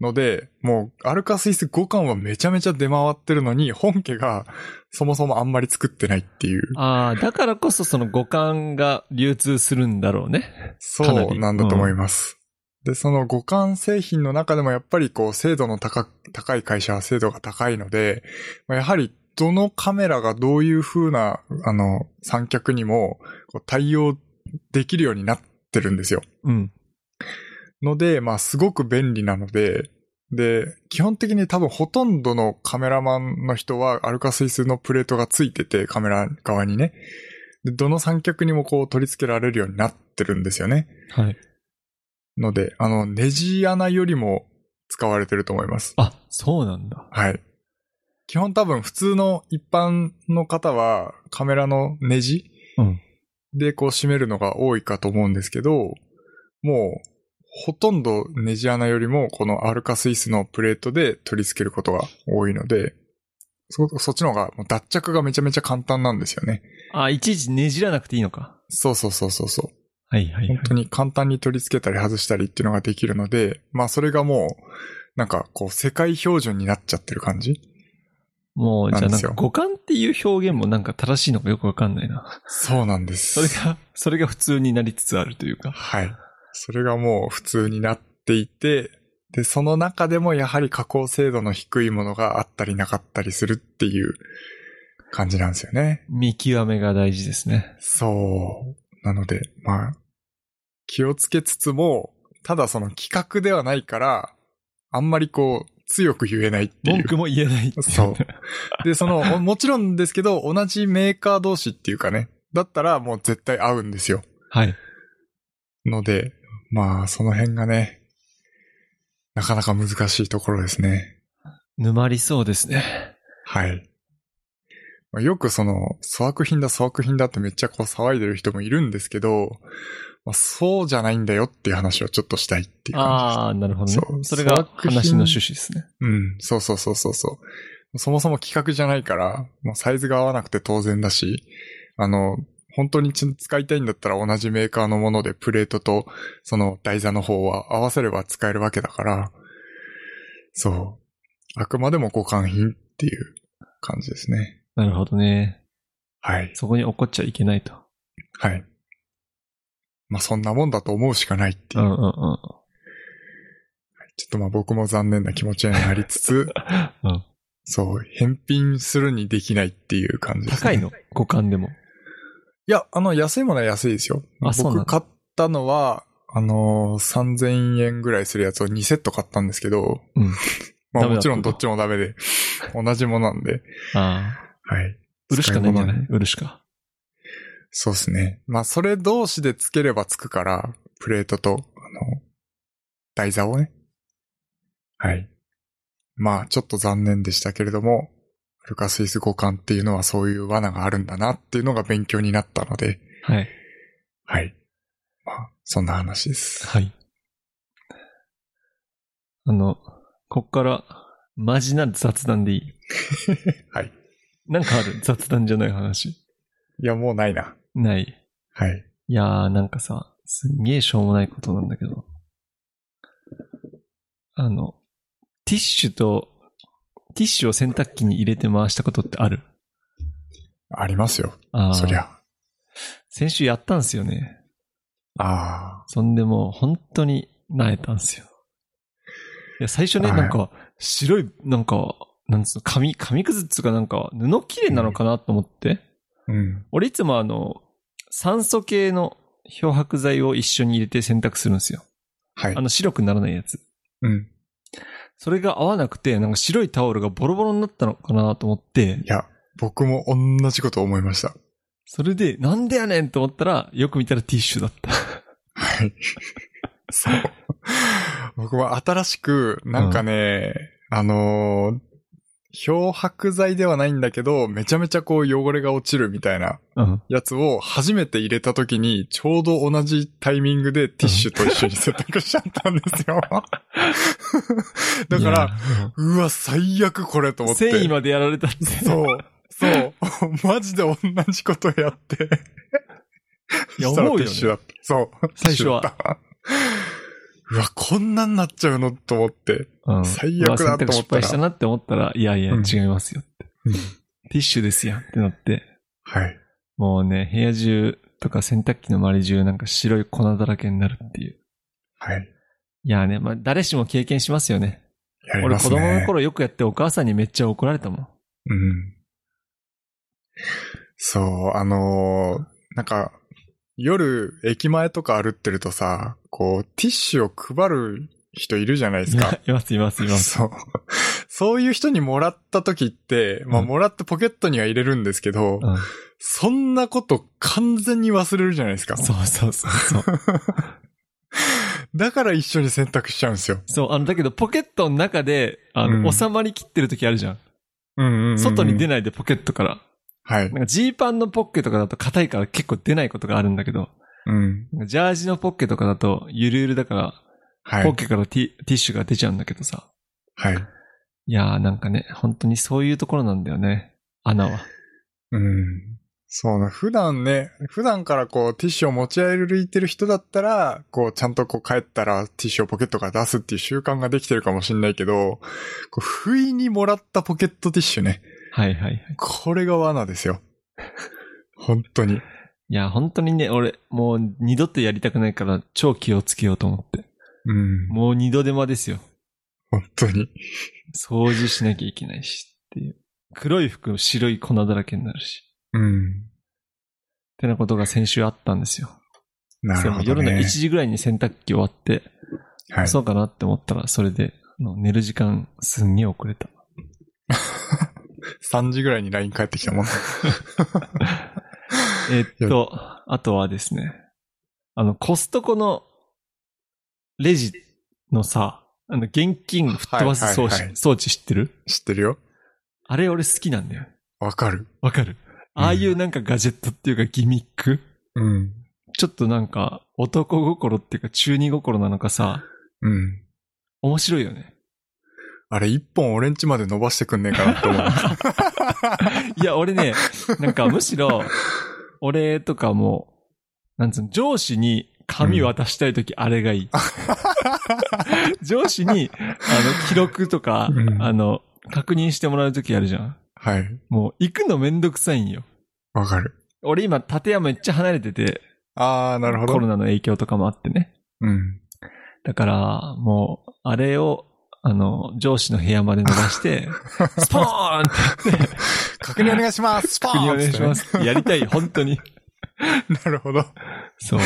ので、もう、アルカスイス互換はめちゃめちゃ出回ってるのに、本家がそもそもあんまり作ってないっていう。ああ、だからこそその五感が流通するんだろうね。そうなんだと思います。で、その互換製品の中でもやっぱりこう、精度の高く、高い会社は精度が高いので、まあやはりどのカメラがどういう風な、あの、三脚にも対応できるようになってるんですよ。うん。ので、まあすごく便利なので、で、基本的に多分ほとんどのカメラマンの人はアルカスイスのプレートがついてて、カメラ側にね。で、どの三脚にもこう取り付けられるようになってるんですよね。はい。ので、あの、ネジ穴よりも使われてると思います。あ、そうなんだ。はい。基本多分普通の一般の方はカメラのネジうん。でこう締めるのが多いかと思うんですけど、もうほとんどネジ穴よりもこのアルカスイスのプレートで取り付けることが多いので、そ、そっちの方が脱着がめちゃめちゃ簡単なんですよね。あ、いちいちねじらなくていいのか。そうそうそうそうそう。はいはい、はい本。当に簡単に取り付けたり外したりっていうのができるので、まあそれがもう、なんかこう世界標準になっちゃってる感じもう、じゃあなんか五感っていう表現もなんか正しいのかよくわかんないな。そうなんです。それが、それが普通になりつつあるというか。はい。それがもう普通になっていて、で、その中でもやはり加工精度の低いものがあったりなかったりするっていう感じなんですよね。見極めが大事ですね。そう。なので、まあ、気をつけつつも、ただその企画ではないから、あんまりこう、強く言えないっていう。文句も言えないそう。で、その、ももちろんですけど、同じメーカー同士っていうかね、だったらもう絶対合うんですよ。はい。ので、まあ、その辺がね、なかなか難しいところですね。沼りそうですね。はい。まあよくその、粗悪品だ粗悪品だってめっちゃこう騒いでる人もいるんですけど、まあ、そうじゃないんだよっていう話をちょっとしたいっていう感ああ、なるほどね。そうそれが話の趣旨ですね。じ。うん、そうそうそうそうそう。そもそも企画じゃないから、もうサイズが合わなくて当然だし、あの、本当にち使いたいんだったら同じメーカーのものでプレートとその台座の方は合わせれば使えるわけだから、そう。あくまでも互換品っていう感じですね。なるほどね。はい。そこに怒っちゃいけないと。はい。まあそんなもんだと思うしかないっていうう。んうんうん。ちょっとまあ僕も残念な気持ちになりつつ、<laughs> うんそう、返品するにできないっていう感じですね。高いの？五感でも。いや、あの、安いものは安いですよ。あそうなの僕買ったのは、あのー、3000円ぐらいするやつを2セット買ったんですけど、うん。まあダメだもちろんどっちもダメで、同じものなんで、ああ。はい。売るしかないんじゃな使い売るしか。そうですね。まあそれ同士でつければつくから、プレートと、あの、台座をね。はい。まあちょっと残念でしたけれども、アルカスイス互換っていうのはそういう罠があるんだなっていうのが勉強になったので、はい。はい。まあ、そんな話です。はい。あの、こっから、マジな雑談でいい？<laughs> はい。なんかある？雑談じゃない話。いや、もうないな。ない。はい。いやー、なんかさ、すんげえしょうもないことなんだけど。あの、ティッシュと、ティッシュを洗濯機に入れて回したことってある？ありますよ。そりゃ。先週やったんすよね。あそんでもう本当に萎えたんすよ。いや、最初ね、はいなんか、白い、なんか、なんつうの、紙、紙くずっつうかなんか、布切れなのかなと思って。あ。うん。俺いつもあの、酸素系の漂白剤を一緒に入れて洗濯するんですよ。はいあ。の白くならないやつ。うん。それが合わなくて、なんか白いタオルがボロボロになったのかなと思ってい、や、僕も同じこと思いました。それで、なんでやねんと思ったら、よく見たらティッシュだった。はい。そう。僕も新しく、なんかね、あのー漂白剤ではないんだけど、めちゃめちゃこう汚れが落ちるみたいなうん。やつを初めて入れた時に、ちょうど同じタイミングでティッシュと一緒に洗濯しちゃったんですよ。<laughs> だから、うわ、最悪これと思って。繊維までやられたって。そう。そう。<laughs> マジで同じことやって。いや思うよねティッシュだった。そう。最初は。うわ、こんなんなっちゃうのと思って。うん。最悪だと思ったら失敗したなって思ったら、いやいや、うん違いますよって。ティッシュですやんってなって、はい。もうね、部屋中とか洗濯機の周り中なんか白い粉だらけになるっていう。はい。いやね、まあ誰しも経験しますよね。俺やりますね。子供の頃よくやってお母さんにめっちゃ怒られたもん。うん。そう、あのーなんか、夜、駅前とか歩ってるとさ、こう、ティッシュを配る人いるじゃないですか。<laughs> います、います、います。そう。そういう人にもらった時って、まあ、うんもらってポケットには入れるんですけど、うん。そんなこと完全に忘れるじゃないですか。そうそうそうそう。<laughs> だから一緒に選択しちゃうんですよ。そう、あの、だけどポケットの中で、あの、うん収まりきってる時あるじゃん。うんうんうんうん外に出ないでポケットから。はいなん。かジーパンのポッケとかだと硬いから結構出ないことがあるんだけど、うん。ジャージのポッケとかだとゆるゆるだから、はい。ポッケからティティッシュが出ちゃうんだけどさ。はい。いやーなんかね、本当にそういうところなんだよね。穴は。うん。そうな。普段ね、普段からこうティッシュを持ち歩いてる人だったら、こうちゃんとこう帰ったらティッシュをポケットから出すっていう習慣ができてるかもしれないけど、こう不意にもらったポケットティッシュね。はいはいはい。これが罠ですよ。本当に。いや、本当にね、俺、もう二度とやりたくないから超気をつけようと思って。うん。もう二度手間ですよ。本当に。掃除しなきゃいけないしっていう。黒い服白い粉だらけになるし。うん。ってなことが先週あったんですよ。なるほど、ね。夜の1時ぐらいに洗濯機終わって、はい。そうかなって思ったら、それで、寝る時間すんげえ遅れた。<laughs> 3時ぐらいに LINE 返ってきたもん。<laughs> えっと、あとはですね、あの、コストコのレジのさ、あの、現金吹っ飛ばす装置、はいはいはい装置知ってる？知ってるよ。あれ俺好きなんだよ。わかる。わかるああいうなんかガジェットっていうかギミック、うん。ちょっとなんか男心っていうか中二心なのかさ、うん。面白いよね。あれ一本俺んちまで伸ばしてくんねえかなって思う。<laughs> いや、俺ね、なんかむしろ、俺とかも、なんつうの、上司に紙渡したいときあれがいい。上司に、あの、記録とか、うんあの、確認してもらうときあるじゃん。はい。もう、行くのめんどくさいんよ。わかる。俺今、建屋めっちゃ離れてて、あー、なるほど。コロナの影響とかもあってね。うん。だから、もう、あれを、あの、上司の部屋まで伸ばして、<laughs> スポーンって言って、確認お願いします。スパーン国お願いしま。す。やりたい、本当に。<laughs> なるほど。そう。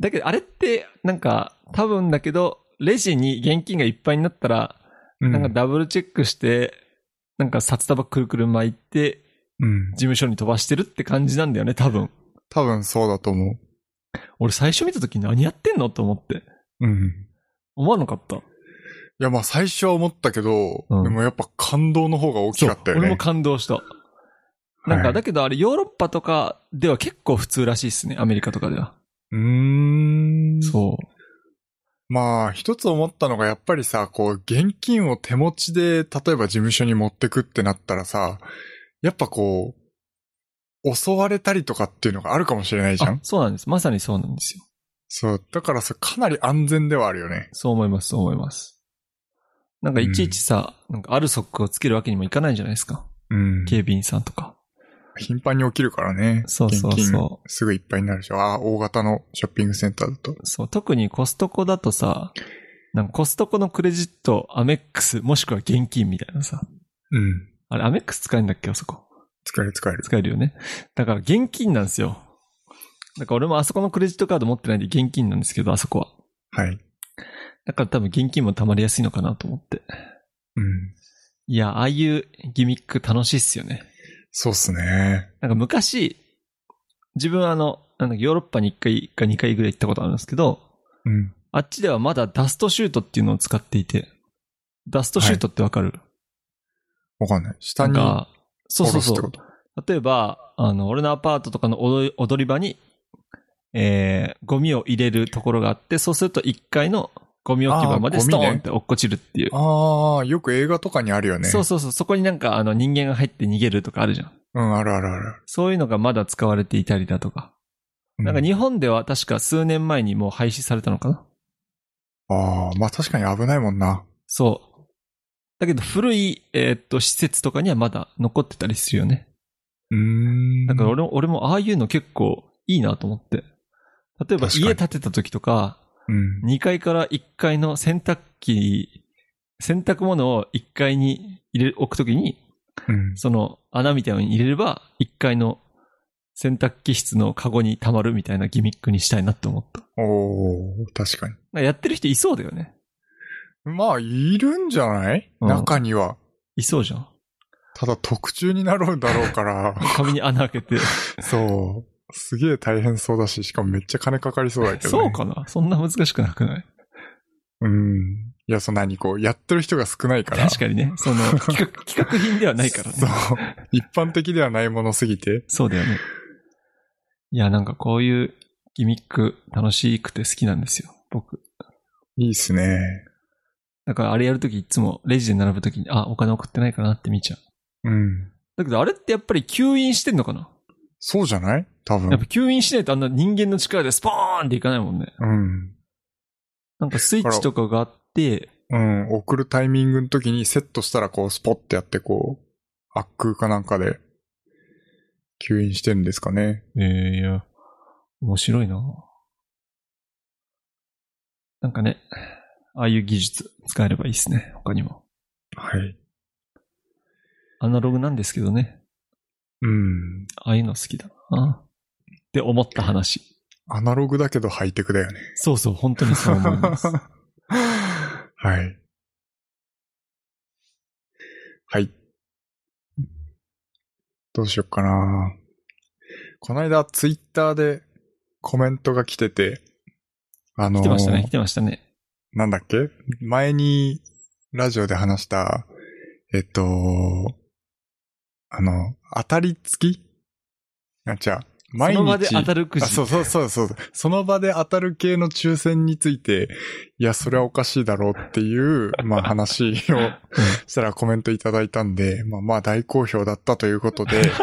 だけど、あれって、なんか、多分だけど、レジに現金がいっぱいになったら、うんなんかダブルチェックして、なんか札束くるくる巻いて、うん。事務所に飛ばしてるって感じなんだよね、多分。多分そうだと思う。俺最初見た時何やってんのと思って。うん。思わなかった。いや、まあ最初は思ったけど、うんでもやっぱ感動の方が大きかったよね。俺も感動した。なんか、はいだけどあれヨーロッパとかでは結構普通らしいっすね、アメリカとかでは。うーん。そう。まあ、一つ思ったのがやっぱりさ、こう、現金を手持ちで、例えば事務所に持ってくってなったらさ、やっぱこう、襲われたりとかっていうのがあるかもしれないじゃん？あそうなんです。まさにそうなんですよ。そう。だからさ、かなり安全ではあるよね。そう思います、そう思います。なんかいちいちさ、なんかあるソックをつけるわけにもいかないじゃないですか。うん。警備員さんとか。頻繁に起きるからね。そうそうそうすぐいっぱいになるでしょ。ああ、大型のショッピングセンターだと。そう、特にコストコだとさ、なんかコストコのクレジット、アメックス、もしくは現金みたいなさ。うん。あれ、アメックス使えるんだっけ？あそこ。使える使える。使えるよね。だから現金なんですよ。だから俺もあそこのクレジットカード持ってないんで現金なんですけど、あそこは。はい。だから多分現金も溜まりやすいのかなと思って。うん。いや、ああいうギミック楽しいっすよね。そうっすね。なんか昔、自分はあの、なんヨーロッパに1回か2回ぐらい行ったことあるんですけど、うん。あっちではまだダストシュートっていうのを使っていて、ダストシュートってわかる、わかんない。下になそうそうそう。例えば、あの、俺のアパートとかの踊り踊り場に、えー、ゴミを入れるところがあって、そうすると1階のゴミ置き場までストーンって落っこちるっていう。ああ、よく映画とかにあるよね。そうそうそう、そこになんかあの人間が入って逃げるとかあるじゃん。うん、あるあるある。そういうのがまだ使われていたりだとか。うなんか日本では確か数年前にもう廃止されたのかなああ、まあ確かに危ないもんな。そう。だけど古い、えーっと、施設とかにはまだ残ってたりするよね。うーん。だから俺も、俺もああいうの結構いいなと思って。例えば家建てた時とか、うん。2階から1階の洗濯機、洗濯物を1階に入れ、置くときに、うん。その穴みたいなのに入れれば、1階の洗濯機室のカゴに溜まるみたいなギミックにしたいなって思った。おー、確かに。やってる人いそうだよね。まあ、いるんじゃない、うん中には。いそうじゃん。ただ特注になろうだろうから。<laughs> 壁に穴開けて。<laughs> そう。すげえ大変そうだし、しかもめっちゃ金かかりそうだけど、ね。そうかな？そんな難しくなくない？うん。いや、そんなにこう、やってる人が少ないから。確かにね。その、<laughs> 企画、企画品ではないからね。そう。一般的ではないものすぎて。そうだよね。いや、なんかこういうギミック楽しくて好きなんですよ。僕。いいっすね。だからあれやるときいつもレジで並ぶときに、あ、お金送ってないかなって見ちゃう。うん。だけどあれってやっぱり吸引してんのかな？そうじゃない？多分。やっぱ吸引しないとあんな人間の力でスポーンっていかないもんね。うん。なんかスイッチとかがあって、うん。送るタイミングの時にセットしたらこう、スポッてやってこう、圧空かなんかで、吸引してるんですかね。ええいや、面白いななんかね、ああいう技術使えればいいですね。他にも。はい。アナログなんですけどね。うん。ああいうの好きだなって思った話。アナログだけどハイテクだよね。そうそう、本当にそう思います。<laughs> はい。はい。どうしよっかな。この間、ツイッターでコメントが来てて、あのー来てましたね、来てましたね。なんだっけ？前にラジオで話したえっと、あの、当たり付き？あ、じゃあ、そ毎日。の場で当たるくじ。あそうそうそうそう。その場で当たる系の抽選について、いや、それはおかしいだろうっていう、<laughs> まあ話をしたらコメントいただいたんで、まあまあ大好評だったということで、<laughs>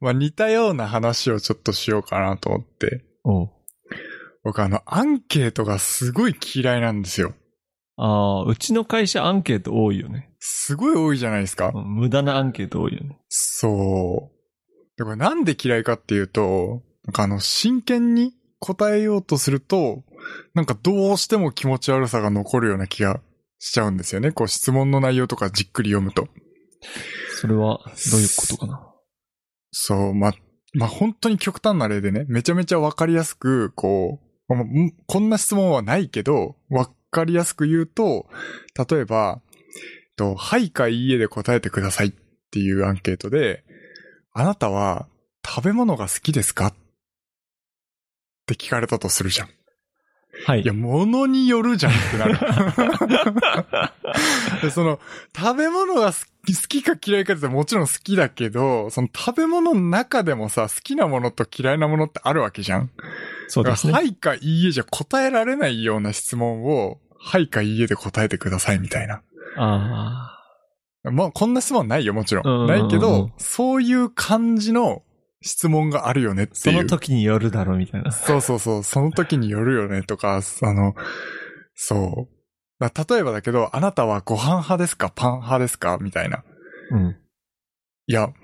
まあ似たような話をちょっとしようかなと思って。僕あの、アンケートがすごい嫌いなんですよ。ああ、うちの会社アンケート多いよね。すごい多いじゃないですか。うん無駄なアンケート多いよね。そう。でこれなんで嫌いかっていうと、なんかあの、真剣に答えようとすると、なんかどうしても気持ち悪さが残るような気がしちゃうんですよね。こう質問の内容とかじっくり読むと。それはどういうことかな？そう、ま、まあ、本当に極端な例でね、めちゃめちゃわかりやすく、こう、こんな質問はないけど、わかりやすく言うと、例えば、と、はいかいいえで答えてくださいっていうアンケートで、あなたは食べ物が好きですかって聞かれたとするじゃん。はい。いや、物によるじゃんってなる。<laughs> でその、食べ物が好き好きか嫌いかってもちろん好きだけど、その食べ物の中でもさ、好きなものと嫌いなものってあるわけじゃん。そうですね。はいかいいえじゃ答えられないような質問を、はいかいいえで答えてくださいみたいな。あまあ、こんな質問ないよ、もちろん。ないけど、そういう感じの質問があるよねっあ、そていう。の時によるだろうみたいな。そうそうそう、その時によるよねとか、あの、そう。だ例えばだけど、あなたはご飯派ですか？パン派ですか？みたいな。うん。いや、ん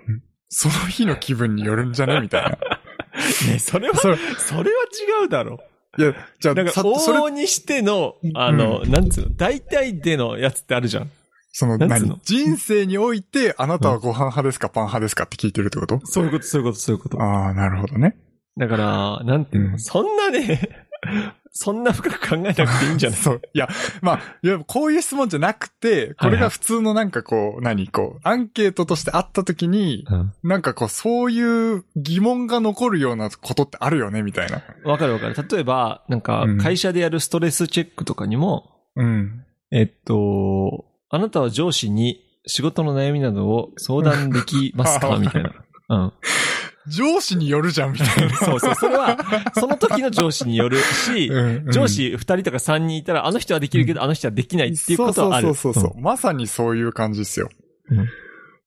その日の気分によるんじゃね？みたいな。<laughs> ねそれは、それ、それは違うだろ。いや、じゃあ、だから、さそれ往々、にしての、あの、なんつうの、大体でのやつってあるじゃん。その何？人生において、あなたはご飯派ですかパン派ですかって聞いてるってこと？そういうこと、そういうこと、そういうこと。ああ、なるほどね。だから、なんていうの、うん。そんなね、そんな深く考えなくていいんじゃない？<laughs> そう。いや、まあ、いや、こういう質問じゃなくて、これが普通のなんかこう、何？こう、アンケートとしてあった時に、うん。なんかこう、そういう疑問が残るようなことってあるよね、みたいな。わかるわかる。例えば、なんかうん、会社でやるストレスチェックとかにも、うん。えっと、あなたは上司に仕事の悩みなどを相談できますか？<laughs> みたいな。うん。上司によるじゃん、みたいな。<laughs> そうそう。それは、その時の上司によるし、うん上司二人とか三人いたら、あの人はできるけど、あの人はできないっていうことはある。そうそうそうそう、まさにそういう感じですよ。うん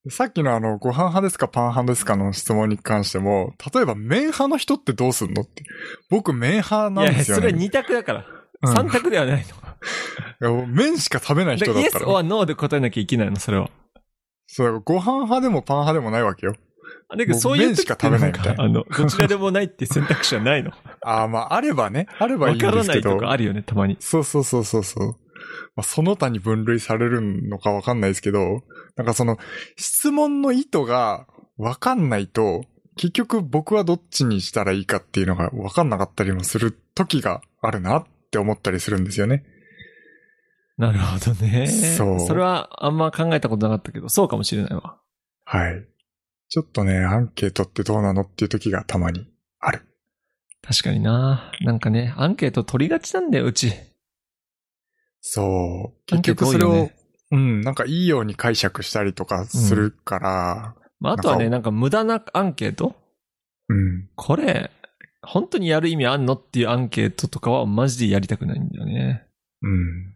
さっきのあの、ご飯派ですかパン派ですかの質問に関しても、例えば麺派の人ってどうすんのって。僕麺派いやいや、なんですよね。それは二択だから。うん三択ではないの。いや麺しか食べないだからイエス人だったら。or no で答えなきゃいけないの、それは。そう、ご飯派でもパン派でもないわけよ。だけど、そういう時しか食べないみたいなあの、どちらでもないって選択肢はないの。<laughs> ああ、まあ、あればね。あればいいんわからですけどないと。かあるよね、たまに。そうそうそうそうそう。まあ、その他に分類されるのかわかんないですけど、なんかその、質問の意図がわかんないと、結局僕はどっちにしたらいいかっていうのがわかんなかったりもする時があるなって思ったりするんですよね。なるほどね。そうそれはあんま考えたことなかったけど、そうかもしれないわ。はい。ちょっとね、アンケートってどうなのっていう時がたまにある。確かにな。なんかね、アンケート取りがちなんだよ、うち。そう。結局それを、ねうん、なんかいいように解釈したりとかするから、まあ、あとはね、なんか無駄なアンケート？うん。これ、本当にやる意味あんのっていうアンケートとかはマジでやりたくないんだよね。うん。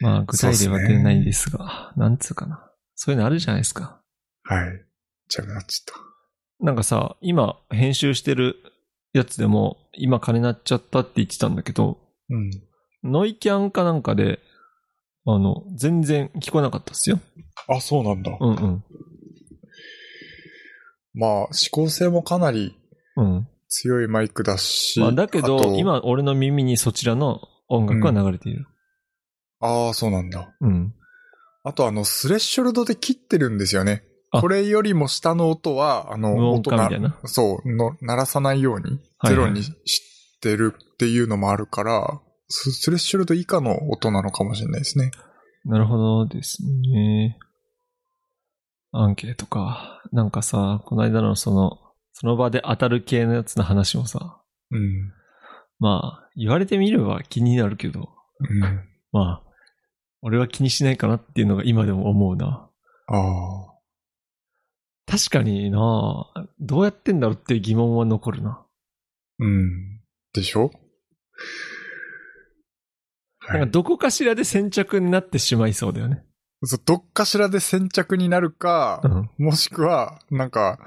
まあ、具体例は出ないですが、なんつうかな。そういうのあるじゃないですか。はい。じゃあなっちゃっなんかさ、今編集してるやつでも、今金なっちゃったって言ってたんだけど、た。うん。ノイキャンかなんかで、あの、全然聞こえなかったっすよ。あ、そうなんだ。うんうん。まあ、指向性もかなりうん。強いマイクだし。まあ、だけあど、と、今俺の耳にそちらの音楽は流れている。ああ、そうなんだ。うん。あとあの、スレッショルドで切ってるんですよね。あこれよりも下の音は、あの、無音音な化みたいな？そうの、鳴らさないように、はいはいゼロにしてるっていうのもあるから、ススレッショルド以下の音なのかもしれないですね。なるほどですね。アンケートか。なんかさ、この間のその、その場で当たる系のやつの話もさ、うん。まあ、言われてみれば気になるけど、うん。まあ、俺は気にしないかなっていうのが今でも思うな。ああ。確かになどうやってんだろうっていう疑問は残るな。うん。でしょ？はいなんか。どこかしらで先着になってしまいそうだよね。そうどっかしらで先着になるかう、ん。もしくは、なんか、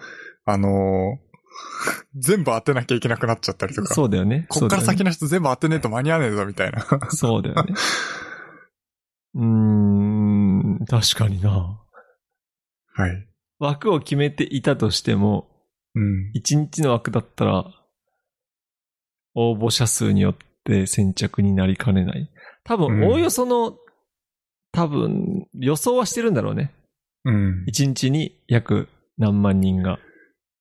あのー <laughs> 全部当てなきゃいけなくなっちゃったりとか。そうだよね。こっから先の。の人全部当てねえと間に合わねえぞ、みたいな。そうだよね。<laughs> うーん、確かになはい。枠を決めていたとしても、うん。1日の枠だったら、応募者数によって先着になりかねない。多分、うんおおよその、多分、予想はしてるんだろうね。うん。1日に約何万人が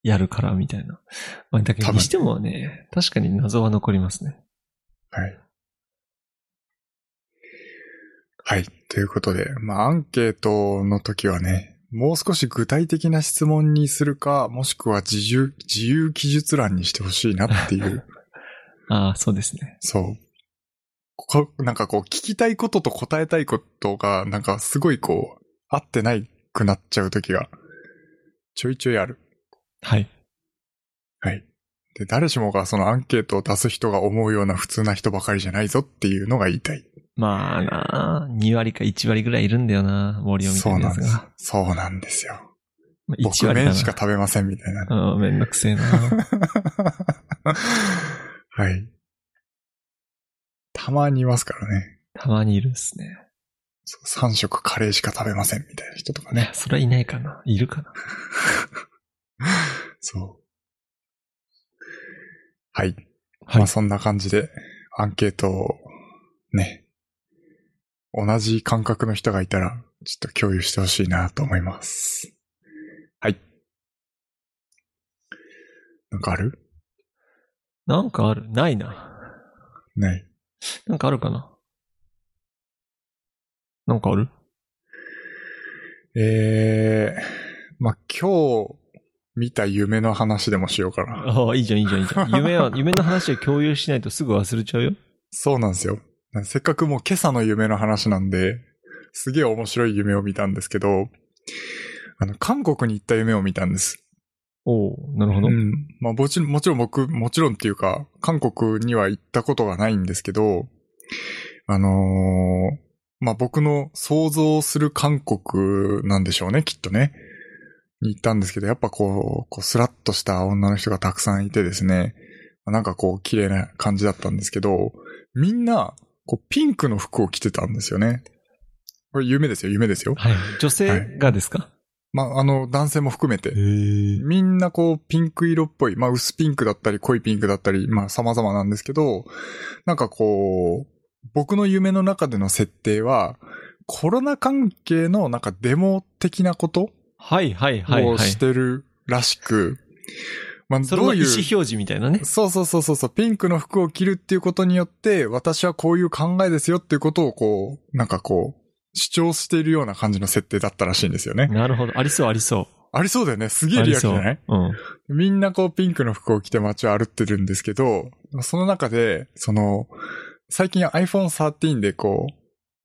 やるから、みたいな。まあ、だけど、にしてもね、確かに謎は残りますね。はい。はい。ということで、まあ、アンケートの時はね、もう少し具体的な質問にするか、もしくは自由、自由記述欄にしてほしいなっていう。<laughs> ああ、そうですね。そう。こなんかこう、聞きたいことと答えたいことが、なんかすごいこう、合ってないくなっちゃう時が、ちょいちょいある。はい。はい。で、誰しもがそのアンケートを出す人が思うような普通な人ばかりじゃないぞっていうのが言いたい。まあな2割か1割ぐらいいるんだよな、森を見てそうなんでするやつが。。そうなんですよ。まあ1僕割だな麺しか食べませんみたいな。うん、めんどくせえな。<laughs> はい。たまにいますからね。たまにいるんですね。そう3食カレーしか食べませんみたいな人とかね。それはいないかな。いるかな。<laughs> そう。はい。はいまあそんな感じで、アンケートを、ね、同じ感覚の人がいたら、ちょっと共有してほしいなと思います。はい。なんかある？なんかある？ないな。ない。なんかあるかな？なんかある？えー、まあ、今日見た夢の話でもしようかな。ああ、いいじゃん、いいじゃん、いいじゃん。夢は、<laughs> 夢の話を共有しないとすぐ忘れちゃうよ。そうなんですよ。せっかくもう今朝の夢の話なんで、すげえ面白い夢を見たんですけど、あの、韓国に行った夢を見たんです。おおなるほど。うん。まあもちろん、もちろん僕、もちろんっていうか、韓国には行ったことがないんですけど、あのーまあ僕の想像する韓国なんでしょうね、きっとね。に行ったんですけど、やっぱこう、こうスラッとした女の人がたくさんいてですね、なんかこう、綺麗な感じだったんですけど、みんな、こう、ピンクの服を着てたんですよね。これ夢ですよ、夢ですよ。はい。女性がですか、まあ、あの、男性も含めて。みんなこう、ピンク色っぽい。まあ、薄ピンクだったり、濃いピンクだったり、まあ、様々なんですけど、なんかこう、僕の夢の中での設定は、コロナ関係のなんかデモ的なことはいはいはいはい。をしてるらしく、まあ、どういう、の意思表示みたいなね。そうそうそうそうピンクの服を着るっていうことによって、私はこういう考えですよっていうことをこう、なんかこう、主張しているような感じの設定だったらしいんですよね。なるほど。ありそうありそう。ありそうだよね。すげえリアルじゃない？うん。みんなこうピンクの服を着て街を歩ってるんですけど、その中で、その、最近 iPhone 13でこう、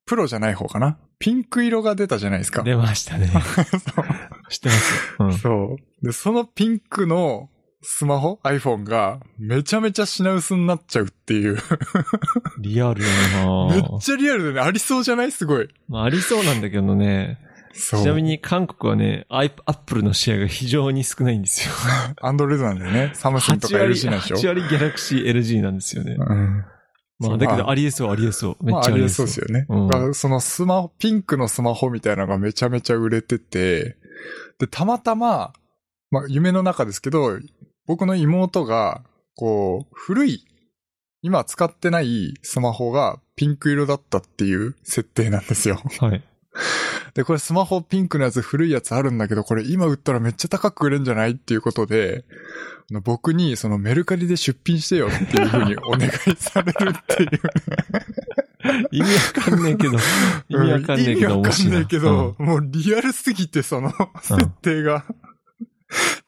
プロじゃない方かな？ピンク色が出たじゃないですか。出ましたね。知ってますよ。うん。そう。で、そのピンクのスマホ ?iPhone がめちゃめちゃ品薄になっちゃうっていう。リアルだなめっちゃリアルだね。ありそうじゃない？すごい。まあ、ありそうなんだけどね。そう。ちなみに韓国はね、アイアップルのシェアが非常に少ないんですよ。<laughs> アンドロイドなんだよね。サムスンとか8割、LG なんでしょ？8割ギャラクシー LG なんですよね。うん。そうまあ、だけまあどありえそう、ありえそう。めまあ、ありえっちゃありえそうう。そですよね。うんそのスマホ、ピンクのスマホみたいなのがめちゃめちゃ売れてて、で、たまたま、まあ、夢の中ですけど、僕の妹が、こう、古い、今使ってないスマホがピンク色だったっていう設定なんですよ。はい。<laughs> で、これスマホピンクのやつ古いやつあるんだけど、これ今売ったらめっちゃ高く売れんじゃないっていうことで、僕にそのメルカリで出品してよっていうふうにお願いされるっていう。<laughs> 意味わかんねえけど、意味わかんねえけど、意味わかんねえ。けど、もうリアルすぎてその設定が。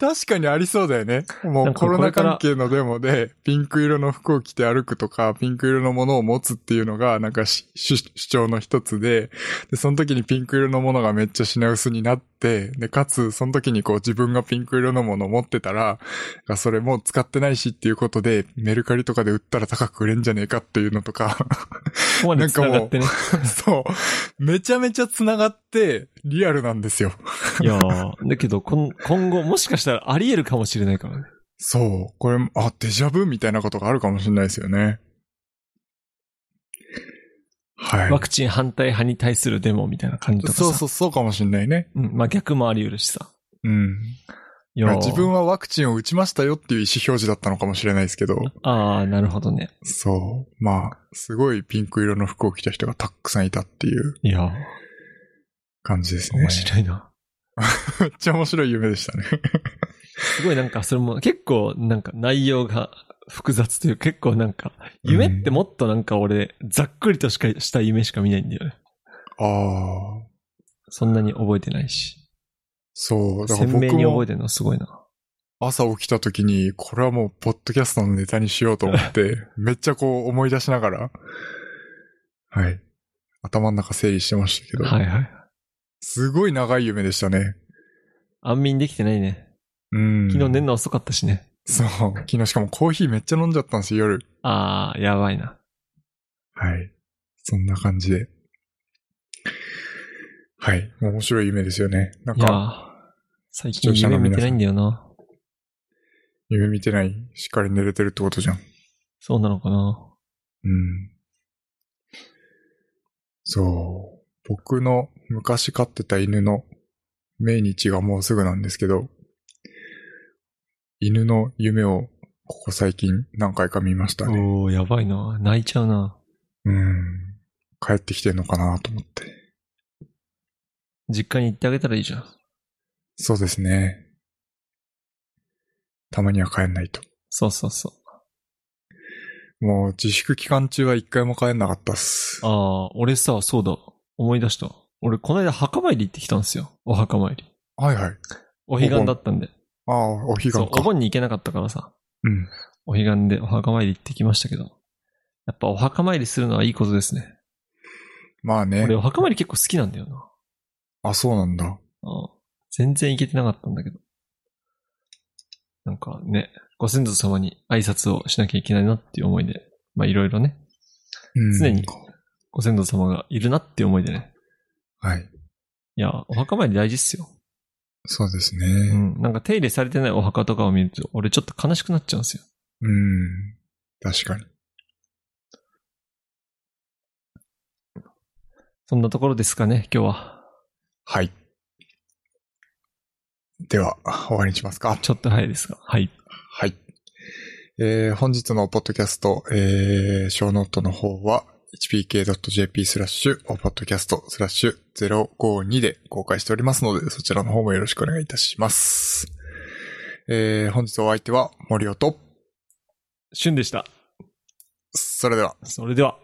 確かにありそうだよね。もうコロナ関係のデモで、ピンク色の服を着て歩くとか、ピンク色のものを持つっていうのが、なんか主張の一つで、で、その時にピンク色のものがめっちゃ品薄になって、で、かつ、その時にこう自分がピンク色のものを持ってたら、がそれもう使ってないしっていうことで、メルカリとかで売ったら高く売れんじゃねえかっていうのとか、ここまで繋がってね。<laughs> そう。めちゃめちゃ繋がって、リアルなんですよ。いやーだけど、今後、もしかしたらあり得るかもしれないからね。そう。これ、あ、デジャブみたいなことがあるかもしれないですよね。はい。ワクチン反対派に対するデモみたいな感じとかさ。そうそう、そうかもしれないね。うん。まあ逆もあり得るしさ。うん。いやー自分はワクチンを打ちましたよっていう意思表示だったのかもしれないですけど、ああ、なるほどね。そう。まあ、すごいピンク色の服を着た人がたくさんいたっていういやー感じですね。面白いな。<laughs> めっちゃ面白い夢でしたね。すごいなんか、それも結構なんか内容が複雑というか結構なんか、夢ってもっとなんか俺、ざっくりとしかした夢しか見ないんだよね。ああ。そんなに覚えてないし。そう。だから鮮明に覚えてるのはすごいな。朝起きた時に、これはもう、ポッドキャストのネタにしようと思って、<laughs> めっちゃこう思い出しながら、はい。頭の中整理してましたけど、はいはい。すごい長い夢でしたね。安眠できてないね。うん。昨日寝るの遅かったしね。そう。昨日しかもコーヒーめっちゃ飲んじゃったんですよ、夜。ああ、やばいな。はい。そんな感じで。はい。面白い夢ですよね。なんか、ー最近夢見てないんだよな。夢見てない、しっかり寝れてるってことじゃん。そうなのかな。うん。そう。僕の昔飼ってた犬の命日がもうすぐなんですけど、犬の夢をここ最近何回か見ましたね。おー、やばいな。泣いちゃうな。うん。帰ってきてんのかなと思って。実家に行ってあげたらいいじゃん。そうですね。たまには帰んないと。そうそうそう。もう自粛期間中は一回も帰んなかったっす。ああ、俺さ、そうだ。思い出した。俺、この間墓参り行ってきたんですよ。お墓参り。はいはい。お彼岸だったんで。ああ、お彼岸そう、おか。盆に行けなかったからさ。うん。お彼岸でお墓参り行ってきましたけど。やっぱお墓参りするのはいいことですね。まあね俺、。お墓参り結構好きなんだよな。あ、そうなんだ。ああ全然行けてなかったんだけど。なんかね、ご先祖様に挨拶をしなきゃいけないなっていう思いで、まあいろいろね、うん常にご先祖様がいるなっていう思いでね。はい。いや、お墓参り大事っすよ。そうですうね。ん。なんか手入れされてないお墓とかを見ると、俺ちょっと悲しくなっちゃうんですよ。うん。確かに。そんなところですかね、今日は。はい。では、終わりにしますか。ちょっと早いですが。はい。はい。えー、本日のポッドキャスト、えー、ショーノートの方は、hpk.jp スラッシュ、ポッドキャストスラッシュ052で公開しておりますので、そちらの方もよろしくお願いいたします。えー、本日お相手は森尾と、旬でした。それでは。それでは。